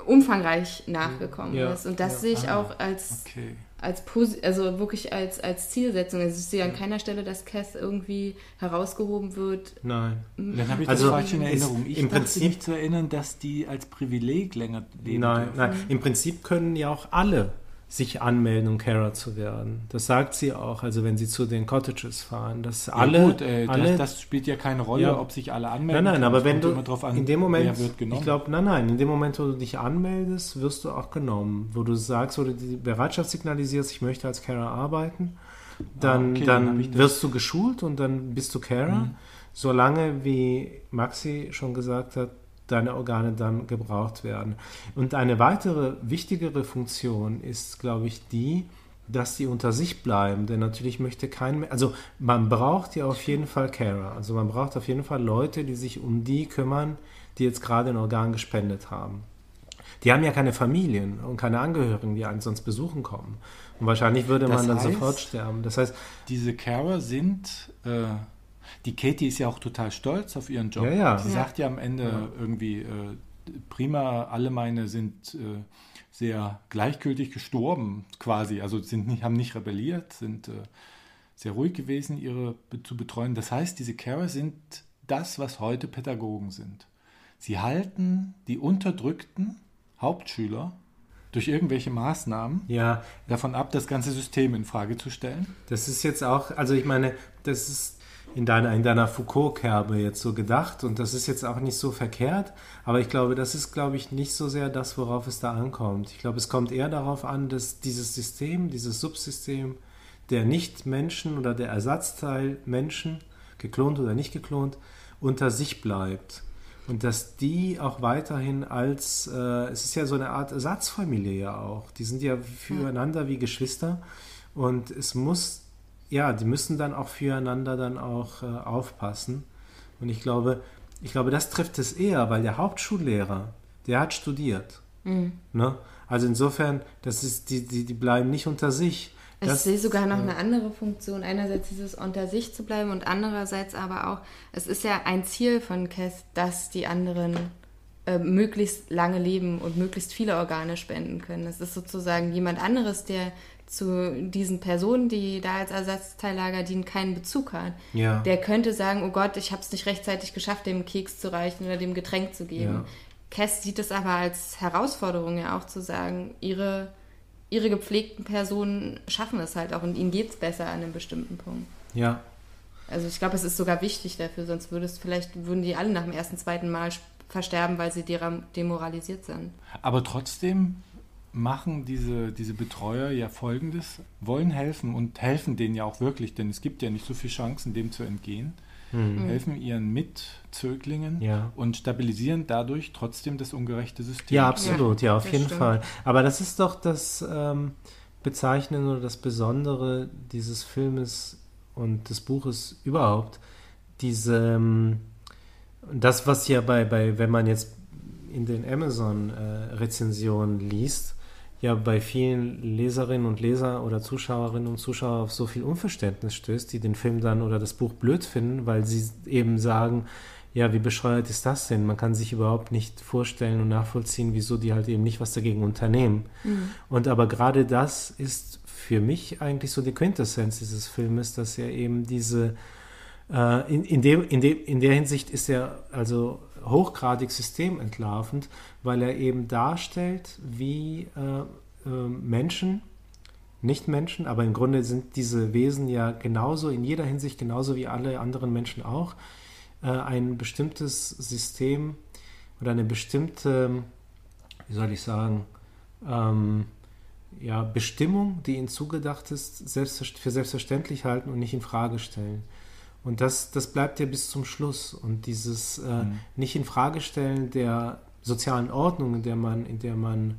umfangreich nachgekommen Ja, ist. Und das ja. sehe ich Ah, auch als, Okay. als also wirklich als, als Zielsetzung. Also ich sehe an keiner Stelle, dass Cass irgendwie herausgehoben wird. Nein. Dann habe ich Also, das falsch in Erinnerung. Ich im Prinzip- mich zu erinnern, dass die als Privileg länger leben Nein, dürfen. nein. Im Prinzip können ja auch alle sich anmelden, um Carer zu werden. Das sagt sie auch, also wenn sie zu den Cottages fahren, dass alle, ja, gut, äh, alle das, das spielt ja keine Rolle, Ja. ob sich alle anmelden. Nein, nein, aber wenn du an, in dem Moment, ich glaube, nein, nein, in dem Moment, wo du dich anmeldest, wirst du auch genommen. Wo du sagst, wo du die Bereitschaft signalisierst, ich möchte als Carer arbeiten, dann, Ah, okay, dann dann wirst du geschult und dann bist du Carer. Mhm. Solange, wie Maxi schon gesagt hat, deine Organe dann gebraucht werden. Und eine weitere wichtigere Funktion ist, glaube ich, die, dass die unter sich bleiben. Denn natürlich möchte kein mehr, also man braucht ja auf jeden Fall Carer. Also man braucht auf jeden Fall Leute, die sich um die kümmern, die jetzt gerade ein Organ gespendet haben. Die haben ja keine Familien und keine Angehörigen, die einen sonst besuchen kommen. Und wahrscheinlich würde man Das dann heißt- sofort sterben. Das heißt, Diese Carer sind, äh, die Katie ist ja auch total stolz auf ihren Job. Ja, ja. Sie Ja. sagt ja am Ende Ja. irgendwie, äh, prima, alle meine sind äh, sehr gleichgültig gestorben quasi. Also sind nicht, haben nicht rebelliert, sind äh, sehr ruhig gewesen, ihre be zu betreuen. Das heißt, diese Carer sind das, was heute Pädagogen sind. Sie halten die unterdrückten Hauptschüler durch irgendwelche Maßnahmen ja, davon ab, das ganze System in Frage zu stellen. Das ist jetzt auch, also ich meine, das ist in deiner, in deiner Foucault-Kerbe jetzt so gedacht und das ist jetzt auch nicht so verkehrt, aber ich glaube, das ist, glaube ich, nicht so sehr das, worauf es da ankommt. Ich glaube, es kommt eher darauf an, dass dieses System, dieses Subsystem der Nicht-Menschen oder der Ersatzteil Menschen, geklont oder nicht geklont, unter sich bleibt. Und dass die auch weiterhin als, äh, es ist ja so eine Art Ersatzfamilie ja auch. Die sind ja füreinander wie Geschwister. Und es muss, ja, die müssen dann auch füreinander dann auch äh, aufpassen. Und ich glaube, ich glaube, das trifft es eher, weil der Hauptschullehrer, der hat studiert. Ne? Also insofern, das ist, die, die, die bleiben nicht unter sich. Ich Das- sehe sogar noch eine andere Funktion. Einerseits dieses unter sich zu bleiben und andererseits aber auch, es ist ja ein Ziel von Cass, dass die anderen äh, möglichst lange leben und möglichst viele Organe spenden können. Es ist sozusagen jemand anderes, der zu diesen Personen, die da als Ersatzteillager dienen, keinen Bezug hat. Ja. Der könnte sagen, oh Gott, ich habe es nicht rechtzeitig geschafft, dem Keks zu reichen oder dem Getränk zu geben. Ja. Cass sieht es aber als Herausforderung ja auch zu sagen, ihre, ihre gepflegten Personen schaffen es halt auch und ihnen geht es besser an einem bestimmten Punkt. Ja, Also ich glaube, es ist sogar wichtig dafür, sonst würde es vielleicht, würden die alle nach dem ersten, zweiten Mal versterben, weil sie demoralisiert sind. Aber trotzdem machen diese, diese Betreuer ja Folgendes, wollen helfen und helfen denen ja auch wirklich, denn es gibt ja nicht so viele Chancen, dem zu entgehen, helfen ihren Mitzöglingen Ja. und stabilisieren dadurch trotzdem das ungerechte System. Ja, absolut, ja, auf das jeden stimmt. Fall. Aber das ist doch das, ähm, bezeichnen oder das Besondere dieses Filmes und des Buches überhaupt. Diese, ähm, das, was ja bei, bei, wenn man jetzt in den Amazon-Rezensionen liest, ja bei vielen Leserinnen und Leser oder Zuschauerinnen und Zuschauern auf so viel Unverständnis stößt, die den Film dann oder das Buch blöd finden, weil sie eben sagen, ja, wie bescheuert ist das denn? Man kann sich überhaupt nicht vorstellen und nachvollziehen, wieso die halt eben nicht was dagegen unternehmen. Mhm. Und aber gerade das ist für mich eigentlich so die Quintessenz dieses Filmes, dass er eben diese, äh, in, in, dem, in, dem, in der Hinsicht ist er also hochgradig systementlarvend, weil er eben darstellt, wie äh, äh, Menschen, nicht Menschen, aber im Grunde sind diese Wesen ja genauso, in jeder Hinsicht genauso wie alle anderen Menschen auch, äh, ein bestimmtes System oder eine bestimmte, wie soll ich sagen, ähm, ja, Bestimmung, die ihnen zugedacht ist, selbst, für selbstverständlich halten und nicht in Frage stellen. Und das, das bleibt ja bis zum Schluss. Und dieses äh, mhm. nicht in Frage stellen der sozialen Ordnung, in der man, in der man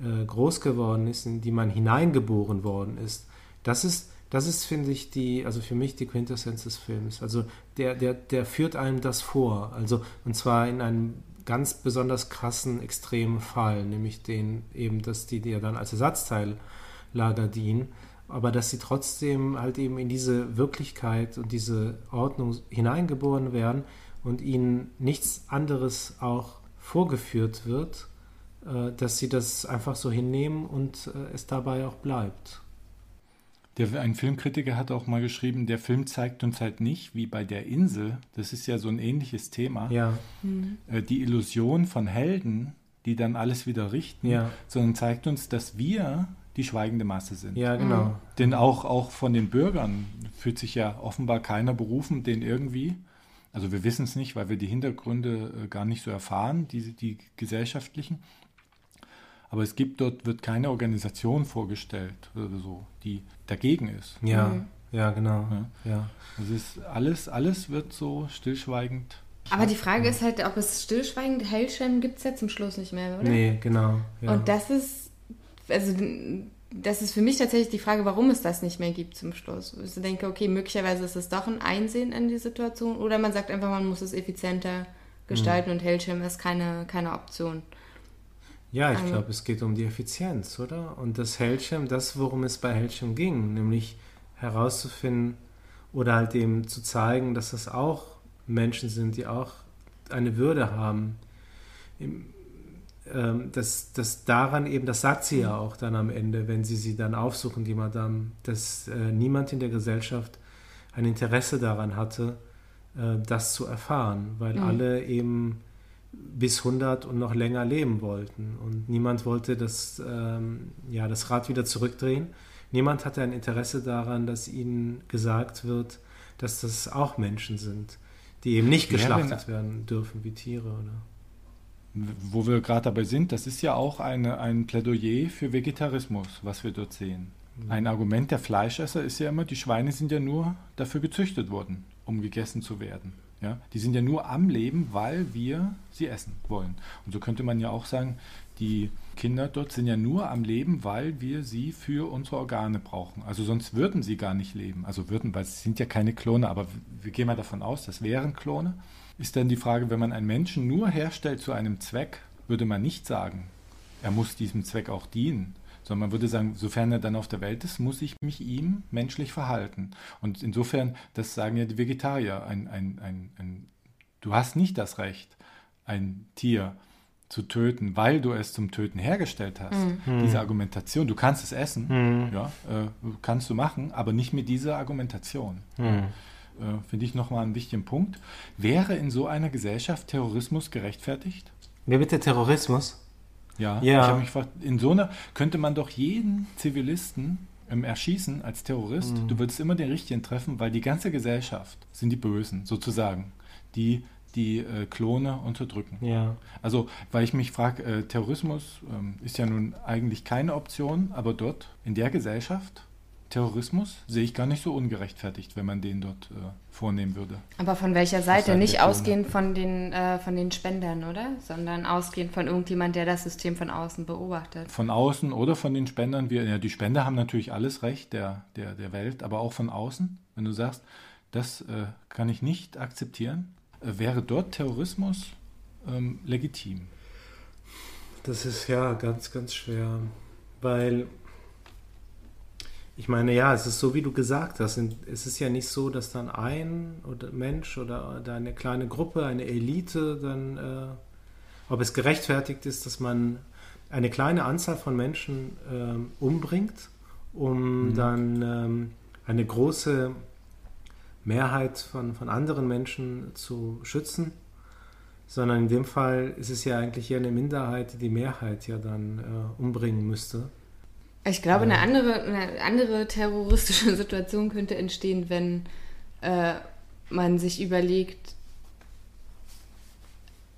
äh, groß geworden ist, in die man hineingeboren worden ist, das ist, das ist, finde ich, die, also für mich die Quintessenz des Films. Also der, der, der führt einem das vor. Also, und zwar in einem ganz besonders krassen, extremen Fall, nämlich den eben, dass die, die ja dann als Ersatzteillager dienen aber dass sie trotzdem halt eben in diese Wirklichkeit und diese Ordnung hineingeboren werden und ihnen nichts anderes auch vorgeführt wird, äh, dass sie das einfach so hinnehmen und äh, es dabei auch bleibt. Der, ein Filmkritiker hat auch mal geschrieben, der Film zeigt uns halt nicht, wie bei der Insel, das ist ja so ein ähnliches Thema, ja. mhm. die Illusion von Helden, die dann alles wieder richten, ja. sondern zeigt uns, dass wir die schweigende Masse sind. Ja, genau. Mhm. Denn auch, auch von den Bürgern fühlt sich ja offenbar keiner berufen, den irgendwie, also wir wissen es nicht, weil wir die Hintergründe äh, gar nicht so erfahren, die, die gesellschaftlichen. Aber es gibt dort, wird keine Organisation vorgestellt oder so, die dagegen ist. Ja, mhm. ja, genau. Ja. ja. Also ist alles, alles wird so stillschweigend aber die Frage ist halt, ob es stillschweigend Hellschirm gibt es ja zum Schluss nicht mehr, oder? Nee, genau. Ja. Und das ist also das ist für mich tatsächlich die Frage, warum es das nicht mehr gibt zum Schluss. Ich denke, okay, möglicherweise ist es doch ein Einsehen in die Situation oder man sagt einfach, man muss es effizienter gestalten mhm. und Hellschirm ist keine, keine Option. Ja, ich ähm, glaube, es geht um die Effizienz, oder? Und das Hellschirm, das, worum es bei Hellschirm ging, nämlich herauszufinden oder halt eben zu zeigen, dass das auch Menschen sind, die auch eine Würde haben. Im, ähm, dass, dass daran eben, das sagt sie ja auch dann am Ende, wenn sie sie dann aufsuchen, die Madame, dass äh, niemand in der Gesellschaft ein Interesse daran hatte, äh, das zu erfahren, weil mhm. alle eben bis 100 und noch länger leben wollten und niemand wollte das, ähm, ja, das Rad wieder zurückdrehen. Niemand hatte ein Interesse daran, dass ihnen gesagt wird, dass das auch Menschen sind, die eben nicht geschlachtet werden dürfen wie Tiere, oder? Wo wir gerade dabei sind, das ist ja auch eine, ein Plädoyer für Vegetarismus, was wir dort sehen. Ein Argument der Fleischesser ist ja immer, die Schweine sind ja nur dafür gezüchtet worden, um gegessen zu werden. Ja? Die sind ja nur am Leben, weil wir sie essen wollen. Und so könnte man ja auch sagen, die Kinder dort sind ja nur am Leben, weil wir sie für unsere Organe brauchen. Also sonst würden sie gar nicht leben. Also würden, weil sie sind ja keine Klone, aber wir gehen mal davon aus, das wären Klone ist dann die Frage, wenn man einen Menschen nur herstellt zu einem Zweck, würde man nicht sagen, er muss diesem Zweck auch dienen, sondern man würde sagen, sofern er dann auf der Welt ist, muss ich mich ihm menschlich verhalten. Und insofern, das sagen ja die Vegetarier, ein, ein, ein, ein, du hast nicht das Recht, ein Tier zu töten, weil du es zum Töten hergestellt hast. Mhm. Diese Argumentation, du kannst es essen, mhm. ja, äh, kannst du machen, aber nicht mit dieser Argumentation. Mhm finde ich nochmal einen wichtigen Punkt. Wäre in so einer Gesellschaft Terrorismus gerechtfertigt? Wer bitte Terrorismus? Ja, ja. ich habe mich gefragt, in so einer könnte man doch jeden Zivilisten ähm, erschießen als Terrorist. Mhm. Du würdest immer den Richtigen treffen, weil die ganze Gesellschaft sind die Bösen, sozusagen, die die äh, Klone unterdrücken. Ja. Also, weil ich mich frage, äh, Terrorismus ähm, ist ja nun eigentlich keine Option, aber dort in der Gesellschaft Terrorismus sehe ich gar nicht so ungerechtfertigt, wenn man den dort äh, vornehmen würde. Aber von welcher Seite? Nicht ausgehend von den, äh, von den Spendern, oder? Sondern ausgehend von irgendjemand, der das System von außen beobachtet. Von außen oder von den Spendern. Wir, ja, die Spender haben natürlich alles Recht der, der, der Welt, aber auch von außen. Wenn du sagst, das äh, kann ich nicht akzeptieren, äh, wäre dort Terrorismus ähm, legitim. Das ist ja ganz, ganz schwer, weil ich meine, ja, es ist so, wie du gesagt hast. Es ist ja nicht so, dass dann ein oder Mensch oder da eine kleine Gruppe, eine Elite dann, äh, ob es gerechtfertigt ist, dass man eine kleine Anzahl von Menschen ähm, umbringt, um dann ähm, eine große Mehrheit von, von anderen Menschen zu schützen, sondern in dem Fall ist es ja eigentlich eher eine Minderheit, die die Mehrheit ja dann äh, umbringen müsste. Ich glaube, eine andere, eine andere terroristische Situation könnte entstehen, wenn äh, man sich überlegt,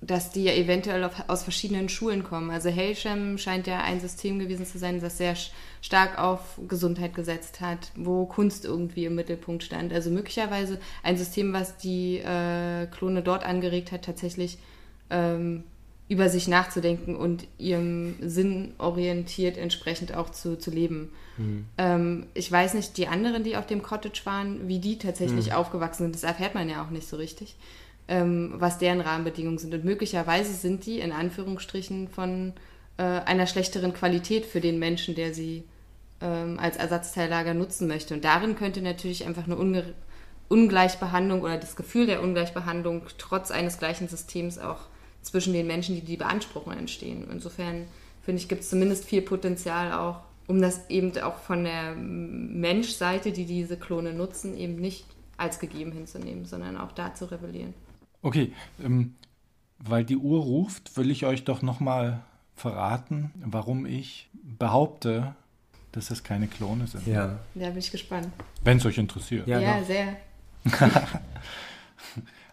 dass die ja eventuell auf, aus verschiedenen Schulen kommen. Also Hailsham scheint ja ein System gewesen zu sein, das sehr stark auf Gesundheit gesetzt hat, wo Kunst irgendwie im Mittelpunkt stand. Also möglicherweise ein System, was die äh, Klone dort angeregt hat, tatsächlich ähm, über sich nachzudenken und ihrem Sinn orientiert entsprechend auch zu, zu leben. Ähm, ich weiß nicht, die anderen, die auf dem Cottage waren, wie die tatsächlich aufgewachsen sind, das erfährt man ja auch nicht so richtig, ähm, was deren Rahmenbedingungen sind. Und möglicherweise sind die in Anführungsstrichen von äh, einer schlechteren Qualität für den Menschen, der sie ähm, als Ersatzteillager nutzen möchte. Und darin könnte natürlich einfach eine Unge Ungleichbehandlung oder das Gefühl der Ungleichbehandlung trotz eines gleichen Systems auch zwischen den Menschen, die die beanspruchen, entstehen. Insofern finde ich, gibt es zumindest viel Potenzial auch, um das eben auch von der Menschseite, die diese Klone nutzen, eben nicht als gegeben hinzunehmen, sondern auch da zu rebellieren. Okay, ähm, weil die Uhr ruft, will ich euch doch nochmal verraten, warum ich behaupte, dass das keine Klone sind. Ja, Da bin ich gespannt. Wenn es euch interessiert. Ja, Ja, sehr.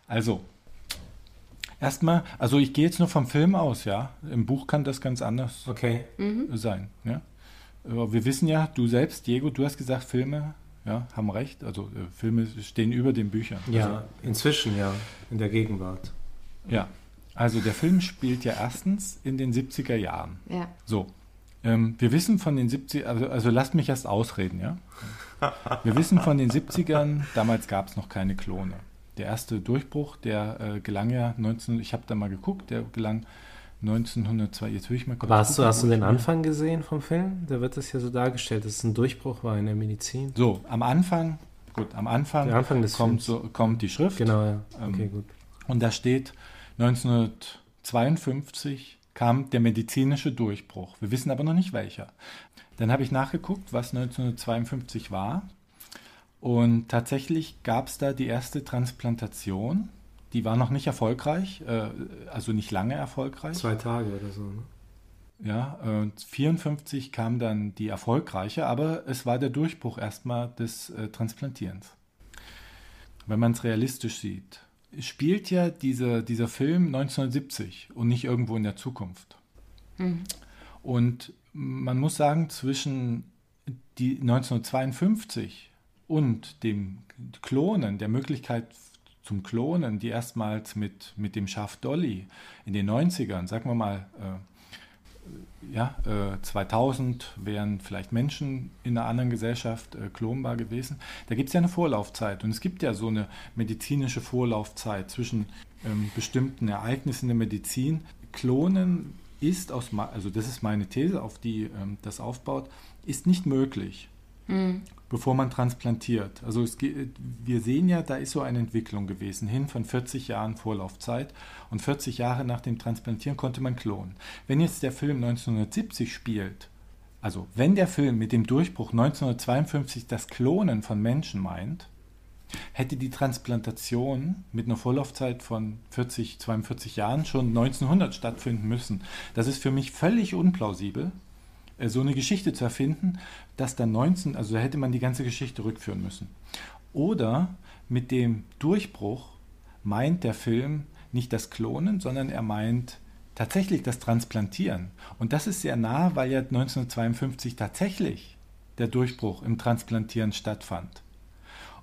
Also, erstmal, also ich gehe jetzt nur vom Film aus, ja. Im Buch kann das ganz anders okay. sein. Ja? Aber Wir wissen ja, du selbst, Diego, du hast gesagt, Filme ja, haben recht. Also äh, Filme stehen über den Büchern. Ja, inzwischen ja, in der Gegenwart. Also, ja. Also der Film spielt ja erstens in den 70er Jahren. Ja. So. Ähm, wir wissen von den 70 also, also lasst mich erst ausreden, ja. Wir wissen von den 70ern, damals gab es noch keine Klone. Der erste Durchbruch, der äh, gelang ja 19, ich habe da mal geguckt, der gelang 1902, jetzt will ich mal kurz Aber hast du, gucken, hast du den Anfang gesehen vom Film? Da wird das ja so dargestellt, dass es ein Durchbruch war in der Medizin. So, am Anfang, gut, am Anfang, Der Anfang des kommt, Films. so, kommt die Schrift Genau, ja. Ähm, Okay, gut. und da steht 1952 kam der medizinische Durchbruch. Wir wissen aber noch nicht welcher. Dann habe ich nachgeguckt, was 1952 war. Und tatsächlich gab es da die erste Transplantation. Die war noch nicht erfolgreich, äh, also nicht lange erfolgreich. Zwei Tage oder so. Ne? Ja, äh, 54 kam dann die erfolgreiche, aber es war der Durchbruch erstmal des äh, Transplantierens. Wenn man es realistisch sieht, spielt ja diese, dieser Film 1970 und nicht irgendwo in der Zukunft. Und man muss sagen, zwischen die 1952 und dem Klonen, der Möglichkeit zum Klonen, die erstmals mit, mit dem Schaf Dolly in den 90ern, sagen wir mal, äh, ja, äh, 2000 wären vielleicht Menschen in einer anderen Gesellschaft äh, klonbar gewesen. Da gibt es ja eine Vorlaufzeit und es gibt ja so eine medizinische Vorlaufzeit zwischen ähm, bestimmten Ereignissen der Medizin. Klonen ist aus, also das ist meine These, auf die ähm, das aufbaut, ist nicht möglich, bevor man transplantiert. Also es, ge- wir sehen ja, da ist so eine Entwicklung gewesen, hin von 40 Jahren Vorlaufzeit und 40 Jahre nach dem Transplantieren konnte man klonen. Wenn jetzt der Film 1970 spielt, also wenn der Film mit dem Durchbruch 1952 das Klonen von Menschen meint, hätte die Transplantation mit einer Vorlaufzeit von 40, 42 Jahren schon 1900 stattfinden müssen. Das ist für mich völlig unplausibel, äh, so eine Geschichte zu erfinden, dass dann 19, also da hätte man die ganze Geschichte rückführen müssen. Oder mit dem Durchbruch meint der Film nicht das Klonen, sondern er meint tatsächlich das Transplantieren. Und das ist sehr nah, weil ja 1952 tatsächlich der Durchbruch im Transplantieren stattfand.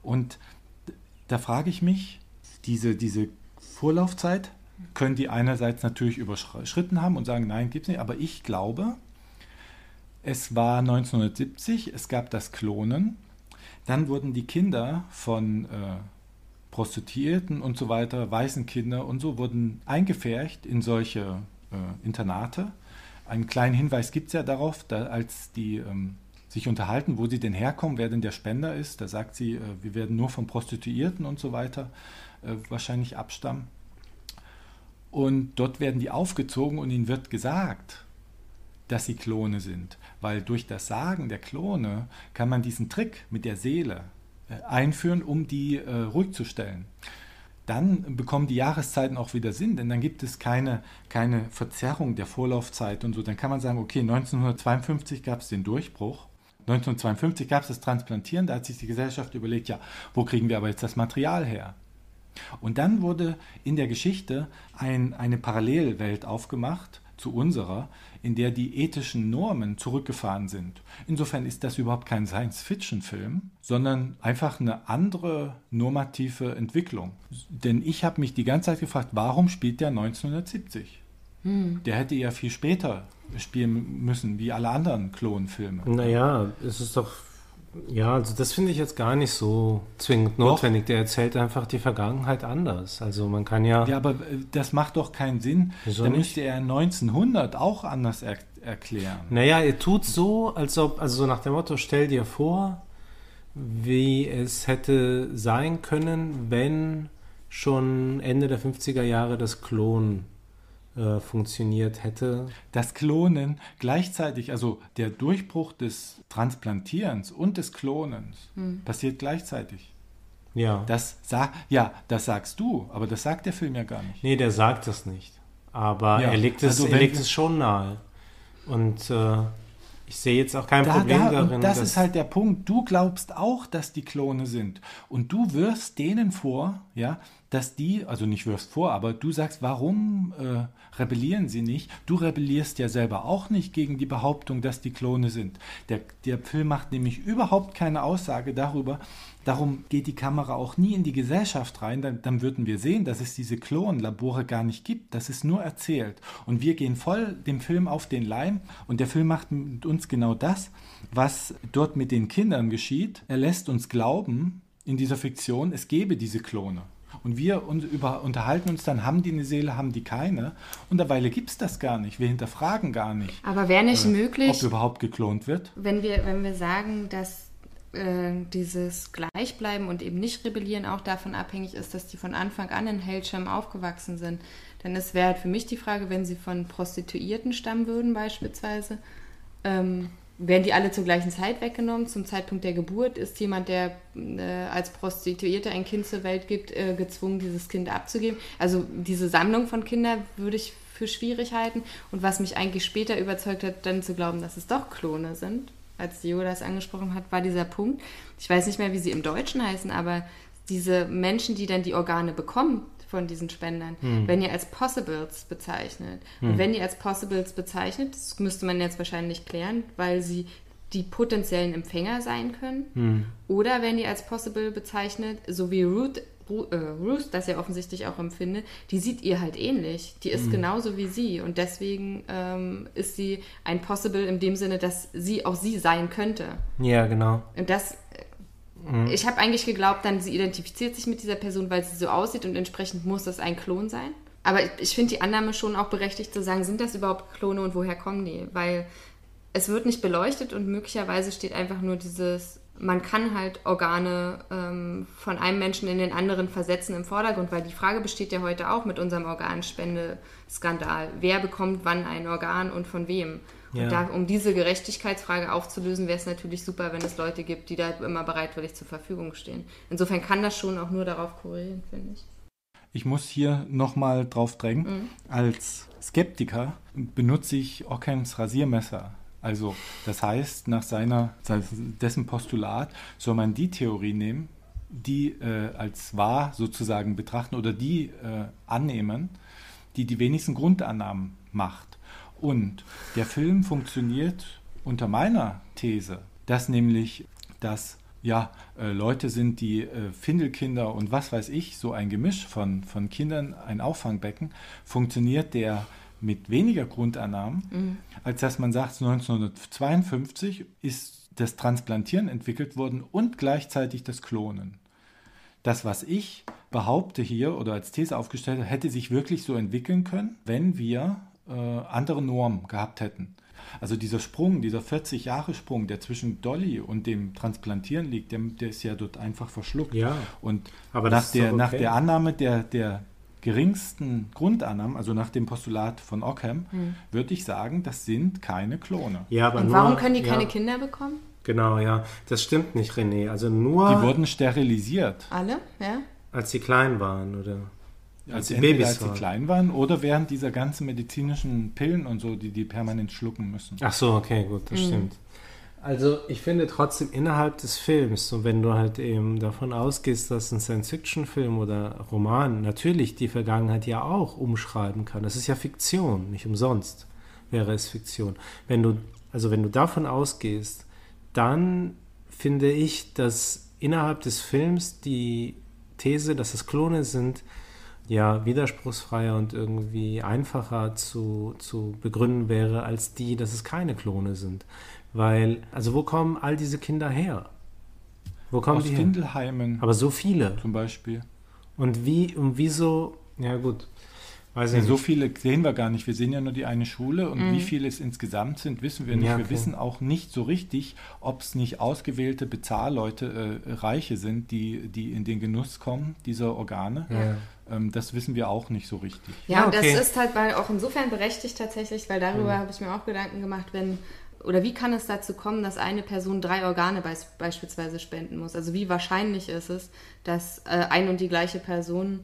Und da frage ich mich, diese, diese Vorlaufzeit können die einerseits natürlich überschritten haben und sagen, nein, gibt es nicht, aber ich glaube, es war 1970, es gab das Klonen, dann wurden die Kinder von äh, Prostituierten und so weiter, Waisenkinder und so, wurden eingefärcht in solche äh, Internate. Einen kleinen Hinweis gibt es ja darauf, da, als die ähm, sich unterhalten, wo sie denn herkommen, wer denn der Spender ist. Da sagt sie, äh, wir werden nur von Prostituierten und so weiter äh, wahrscheinlich abstammen. Und dort werden die aufgezogen und ihnen wird gesagt, dass sie Klone sind. Weil durch das Sagen der Klone kann man diesen Trick mit der Seele äh, einführen, um die äh, ruhig zu stellen. Dann bekommen die Jahreszeiten auch wieder Sinn, denn dann gibt es keine, keine Verzerrung der Vorlaufzeit und so. Dann kann man sagen, okay, 1952 gab es den Durchbruch 1952 gab es das Transplantieren, da hat sich die Gesellschaft überlegt, ja, wo kriegen wir aber jetzt das Material her? Und dann wurde in der Geschichte ein, eine Parallelwelt aufgemacht zu unserer, in der die ethischen Normen zurückgefahren sind. Insofern ist das überhaupt kein Science-Fiction-Film, sondern einfach eine andere normative Entwicklung. Denn ich habe mich die ganze Zeit gefragt, warum spielt der 1970? Hm. Der hätte ja viel später spielen müssen, wie alle anderen Klonfilme. Naja, es ist doch. Ja, also das finde ich jetzt gar nicht so zwingend notwendig. Doch. Der erzählt einfach die Vergangenheit anders. Also man kann ja. Ja, aber äh, das macht doch keinen Sinn. Wieso Dann müsste er 1900 auch anders er erklären. Naja, er tut so, als ob, also so nach dem Motto, stell dir vor, wie es hätte sein können, wenn schon Ende der 50er Jahre das Klon äh, funktioniert hätte. Das Klonen gleichzeitig, also der Durchbruch des Transplantierens und des Klonens hm. passiert gleichzeitig. Ja. Das sag, ja, das sagst du, aber das sagt der Film ja gar nicht. Nee, der sagt das nicht. Aber ja, er legt es, also er legt es schon nahe. Und äh, ich sehe jetzt auch kein da, Problem da, darin. Das ist halt der Punkt. Du glaubst auch, dass die Klone sind. Und du wirfst denen vor, ja, dass die, also nicht wirfst vor, aber du sagst, warum äh, rebellieren sie nicht? Du rebellierst ja selber auch nicht gegen die Behauptung, dass die Klone sind. Der, der Film macht nämlich überhaupt keine Aussage darüber. Darum geht die Kamera auch nie in die Gesellschaft rein. Dann, dann würden wir sehen, dass es diese Klonlabore gar nicht gibt. Das ist nur erzählt. Und wir gehen voll dem Film auf den Leim. Und der Film macht mit uns genau das, was dort mit den Kindern geschieht. Er lässt uns glauben, in dieser Fiktion, es gebe diese Klone. Und wir unterhalten uns dann, haben die eine Seele, haben die keine. Und derweil gibt es das gar nicht. Wir hinterfragen gar nicht. Aber wäre nicht äh, möglich, ob überhaupt geklont wird? Wenn wir, wenn wir sagen, dass äh, dieses Gleichbleiben und eben nicht rebellieren auch davon abhängig ist, dass die von Anfang an in Hellschirm aufgewachsen sind, dann wäre halt für mich die Frage, wenn sie von Prostituierten stammen würden beispielsweise, ähm, werden die alle zur gleichen Zeit weggenommen. Zum Zeitpunkt der Geburt ist jemand, der äh, als Prostituierte ein Kind zur Welt gibt, äh, gezwungen, dieses Kind abzugeben. Also diese Sammlung von Kindern würde ich für schwierig halten. Und was mich eigentlich später überzeugt hat, dann zu glauben, dass es doch Klone sind, als Dio das angesprochen hat, war dieser Punkt. Ich weiß nicht mehr, wie sie im Deutschen heißen, aber diese Menschen, die dann die Organe bekommen, von diesen Spendern, hm. werden ja als Possibles bezeichnet. Hm. Und wenn die als Possibles bezeichnet, das müsste man jetzt wahrscheinlich klären, weil sie die potenziellen Empfänger sein können. Hm. Oder werden die als Possible bezeichnet, so wie Ruth, äh, Ruth das ja offensichtlich auch empfindet, die sieht ihr halt ähnlich. Die ist hm. genauso wie sie. Und deswegen ähm, ist sie ein Possible in dem Sinne, dass sie auch sie sein könnte. Ja, genau. Und das Mhm. Ich habe eigentlich geglaubt, dann sie identifiziert sich mit dieser Person, weil sie so aussieht und entsprechend muss das ein Klon sein. Aber ich, ich finde die Annahme schon auch berechtigt zu sagen, sind das überhaupt Klone und woher kommen die? Weil es wird nicht beleuchtet und möglicherweise steht einfach nur dieses, man kann halt Organe ähm, von einem Menschen in den anderen versetzen im Vordergrund, weil die Frage besteht ja heute auch mit unserem Organspendeskandal. Wer bekommt wann ein Organ und von wem? Ja. Und da, um diese Gerechtigkeitsfrage aufzulösen, wäre es natürlich super, wenn es Leute gibt, die da immer bereitwillig zur Verfügung stehen. Insofern kann das schon auch nur darauf korrelieren, finde ich. Ich muss hier nochmal drauf drängen. Mhm. Als Skeptiker benutze ich Ockhams Rasiermesser. Also, das heißt, nach seiner, dessen Postulat soll man die Theorie nehmen, die äh, als wahr sozusagen betrachten oder die äh, annehmen, die die wenigsten Grundannahmen macht. Und der Film funktioniert unter meiner These dass nämlich das ja, äh, Leute sind, die äh, Findelkinder und was weiß ich, so ein Gemisch von, von Kindern, ein Auffangbecken, funktioniert der mit weniger Grundannahmen, als dass man sagt, 1952 ist das Transplantieren entwickelt worden und gleichzeitig das Klonen. Das, was ich behaupte hier oder als These aufgestellt habe, hätte sich wirklich so entwickeln können, wenn wir äh, andere Normen gehabt hätten. Also dieser Sprung, dieser 40 Jahre Sprung, der zwischen Dolly und dem Transplantieren liegt, der, der ist ja dort einfach verschluckt. Ja. Und Aber nach, der, doch nach okay. der Annahme der, der geringsten Grundannahmen, also nach dem Postulat von Ockham, Hm. würde ich sagen, das sind keine Klone. Ja, aber Und nur, warum können die ja, keine Kinder bekommen? Genau, ja. Das stimmt nicht, René. Also nur, Die wurden sterilisiert, Alle? Ja? als sie klein waren, oder? als Als Babys als sie waren. klein waren oder während dieser ganzen medizinischen Pillen und so, die die permanent schlucken müssen. Ach so, okay, gut, das stimmt. Also ich finde trotzdem innerhalb des Films, so wenn du halt eben davon ausgehst, dass ein Science-Fiction-Film oder Roman natürlich die Vergangenheit ja auch umschreiben kann. Das ist ja Fiktion, nicht umsonst wäre es Fiktion. Wenn du, also wenn du davon ausgehst, dann finde ich, dass innerhalb des Films die These, dass es Klone sind, ja widerspruchsfreier und irgendwie einfacher zu, zu begründen wäre als die, dass es keine Klone sind. Weil, also wo kommen all diese Kinder her? Wo kommen Aus die her? Findelheimen Aber so viele. zum Beispiel. Und wie, und wieso, ja gut, weiß Ja, so viele sehen wir gar nicht. Wir sehen ja nur die eine Schule und Mhm. wie viele es insgesamt sind, wissen wir nicht. Ja, wir okay. wissen auch nicht so richtig, ob es nicht ausgewählte Bezahlleute, äh, Reiche sind, die, die in den Genuss kommen, dieser Organe. Ja. Ähm, das wissen wir auch nicht so richtig. Ja, Ja, und okay. das ist halt auch insofern berechtigt tatsächlich, weil darüber habe ich mir auch Gedanken gemacht, wenn oder wie kann es dazu kommen, dass eine Person drei Organe beis beispielsweise spenden muss? Also wie wahrscheinlich ist es, dass äh, ein und die gleiche Person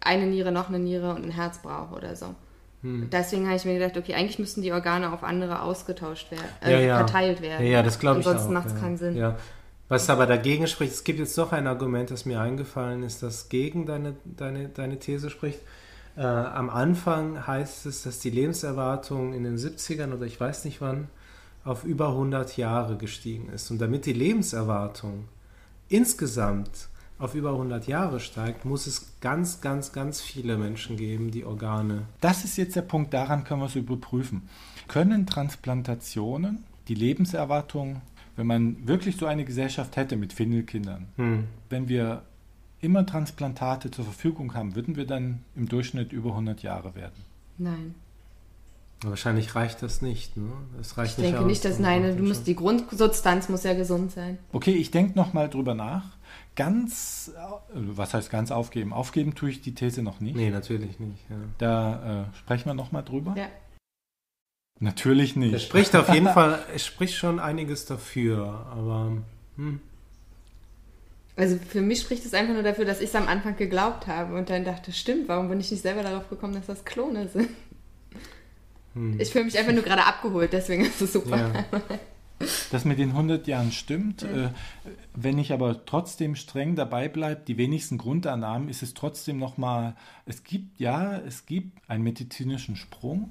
eine Niere, noch eine Niere und ein Herz braucht oder so? Hm. Deswegen habe ich mir gedacht, okay, eigentlich müssten die Organe auf andere ausgetauscht werden, Ja, äh, ja. verteilt werden. Ja, ja das glaube ich Ansonsten auch. macht es ja. keinen Sinn. Ja. Was aber dagegen spricht, es gibt jetzt doch ein Argument, das mir eingefallen ist, das gegen deine, deine, deine These spricht. Äh, am Anfang heißt es, dass die Lebenserwartung in den 70ern oder ich weiß nicht wann auf über 100 Jahre gestiegen ist. Und damit die Lebenserwartung insgesamt auf über 100 Jahre steigt, muss es ganz, ganz, ganz viele Menschen geben, die Organe. Das ist jetzt der Punkt, daran können wir es überprüfen. Können Transplantationen die Lebenserwartung, wenn man wirklich so eine Gesellschaft hätte mit Findelkindern, Hm. wenn wir immer Transplantate zur Verfügung haben, würden wir dann im Durchschnitt über 100 Jahre werden? Nein. Wahrscheinlich reicht das nicht. Ne? Das reicht Ich denke aus, nicht, dass um nein, du musst die Grundsubstanz muss ja gesund sein. Okay, ich denke nochmal drüber nach. Ganz, was heißt ganz aufgeben? Aufgeben tue ich die These noch nicht. Nee, natürlich nicht. Ja. Da äh, sprechen wir nochmal drüber. Ja. Natürlich nicht. Es spricht auf jeden Fall, es spricht schon einiges dafür, aber hm, Also für mich spricht es einfach nur dafür, dass ich es am Anfang geglaubt habe und dann dachte, stimmt, warum bin ich nicht selber darauf gekommen, dass das Klone sind? Hm. Ich fühle mich einfach nur gerade abgeholt, deswegen ist es super. ja. Das mit den 100 Jahren stimmt. Äh, wenn ich aber trotzdem streng dabei bleibe, die wenigsten Grundannahmen, ist es trotzdem nochmal, es gibt, ja, es gibt einen medizinischen Sprung.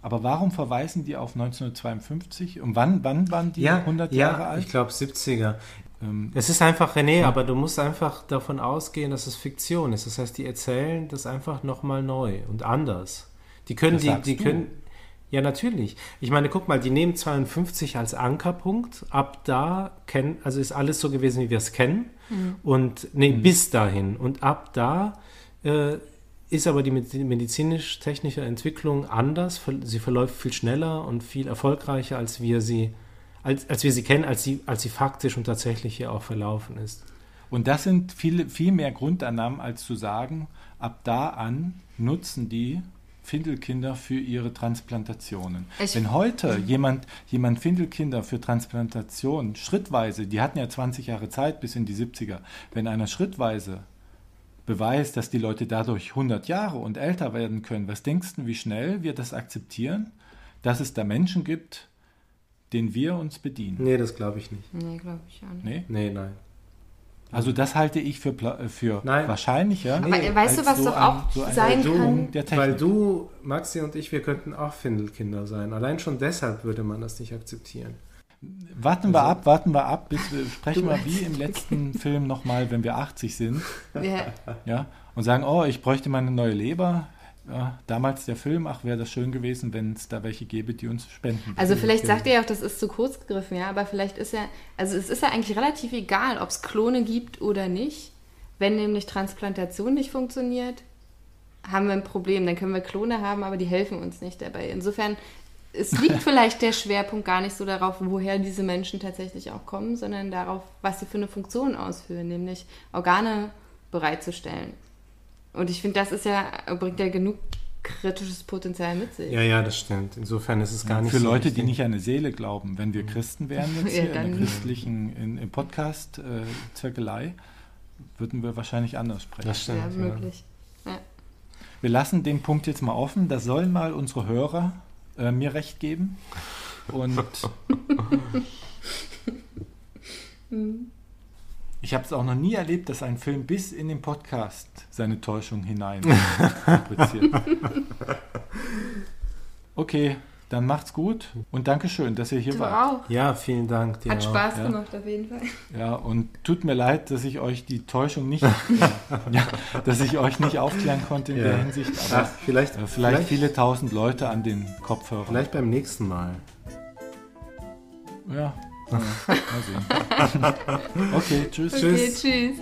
Aber warum verweisen die auf 1952? Und wann, wann waren die ja, 100 ja, Jahre alt? ich glaube 70er. Ähm, Es ist einfach René, aber du musst einfach davon ausgehen, dass es Fiktion ist. Das heißt, die erzählen das einfach nochmal neu und anders. Die können Das die, sagst die du. können. Ja, natürlich. Ich meine, guck mal, die nehmen 52 als Ankerpunkt. Ab da kennen, also ist alles so gewesen, wie wir es kennen. Und nee, bis dahin. Und ab da äh, ist aber die medi- medizinisch-technische Entwicklung anders. Sie verläuft viel schneller und viel erfolgreicher, als wir sie, als, als wir sie kennen, als sie, als sie faktisch und tatsächlich hier auch verlaufen ist. Und das sind viel, viel mehr Grundannahmen, als zu sagen, ab da an nutzen die Findelkinder für ihre Transplantationen. Ich- Wenn heute jemand, jemand Findelkinder für Transplantation schrittweise, die hatten ja 20 Jahre Zeit bis in die 70er, wenn einer schrittweise beweist, dass die Leute dadurch 100 Jahre und älter werden können, was denkst du, wie schnell wir das akzeptieren, dass es da Menschen gibt, denen wir uns bedienen? Nee, das glaube ich nicht. Nee, glaube ich auch nicht. Nee? Nee, nein. Also das halte ich für, pla- äh, für Nein. wahrscheinlicher. Aber äh, weißt du, was so doch ein- auch so ein sein Sprung kann? Weil du, Maxi und ich, wir könnten auch Findelkinder sein. Allein schon deshalb würde man das nicht akzeptieren. Warten wir ab, warten wir ab, bis wir sprechen wir wie im letzten Film nochmal, wenn wir 80 sind. Ja, Ja, und sagen, oh, ich bräuchte mal eine neue Leber. Ja, damals der Film, ach, wäre das schön gewesen, wenn es da welche gäbe, die uns spenden. also vielleicht sagt ihr ja auch, das ist zu kurz gegriffen, ja, aber vielleicht ist ja, also es ist ja eigentlich relativ egal, ob es Klone gibt oder nicht. Wenn nämlich Transplantation nicht funktioniert, haben wir ein Problem. Dann können wir Klone haben, aber die helfen uns nicht dabei. Insofern, es liegt vielleicht der Schwerpunkt gar nicht so darauf, woher diese Menschen tatsächlich auch kommen, sondern darauf, was sie für eine Funktion ausführen, nämlich Organe bereitzustellen. Und ich finde, das ist ja, bringt ja genug kritisches Potenzial mit sich. Ja, ja, das stimmt. Insofern ist es gar nicht Für so Leute, die wichtig. nicht an eine Seele glauben, wenn wir Christen wären jetzt Ja, hier in der christlichen in, im Podcast äh, Zirkelei, würden wir wahrscheinlich anders sprechen. Das stimmt. ja, ja. möglich. Ja. Wir lassen den Punkt jetzt mal offen. Da sollen mal unsere Hörer äh, mir recht geben. Und ich habe es auch noch nie erlebt, dass ein Film bis in den Podcast seine Täuschung hinein fabriziert. Okay, dann macht's gut und Dankeschön, dass ihr hier Du wart. auch. Ja, vielen Dank dir Hat auch. Spaß ja. gemacht auf jeden Fall. Ja, und tut mir leid, dass ich euch die Täuschung nicht, ja, dass ich euch nicht aufklären konnte in Ja. der Hinsicht. Aber Ach, vielleicht, äh, vielleicht viele tausend Leute an den Kopfhörern. vielleicht beim nächsten Mal. Ja. Okay, tschüss. Okay, tschüss.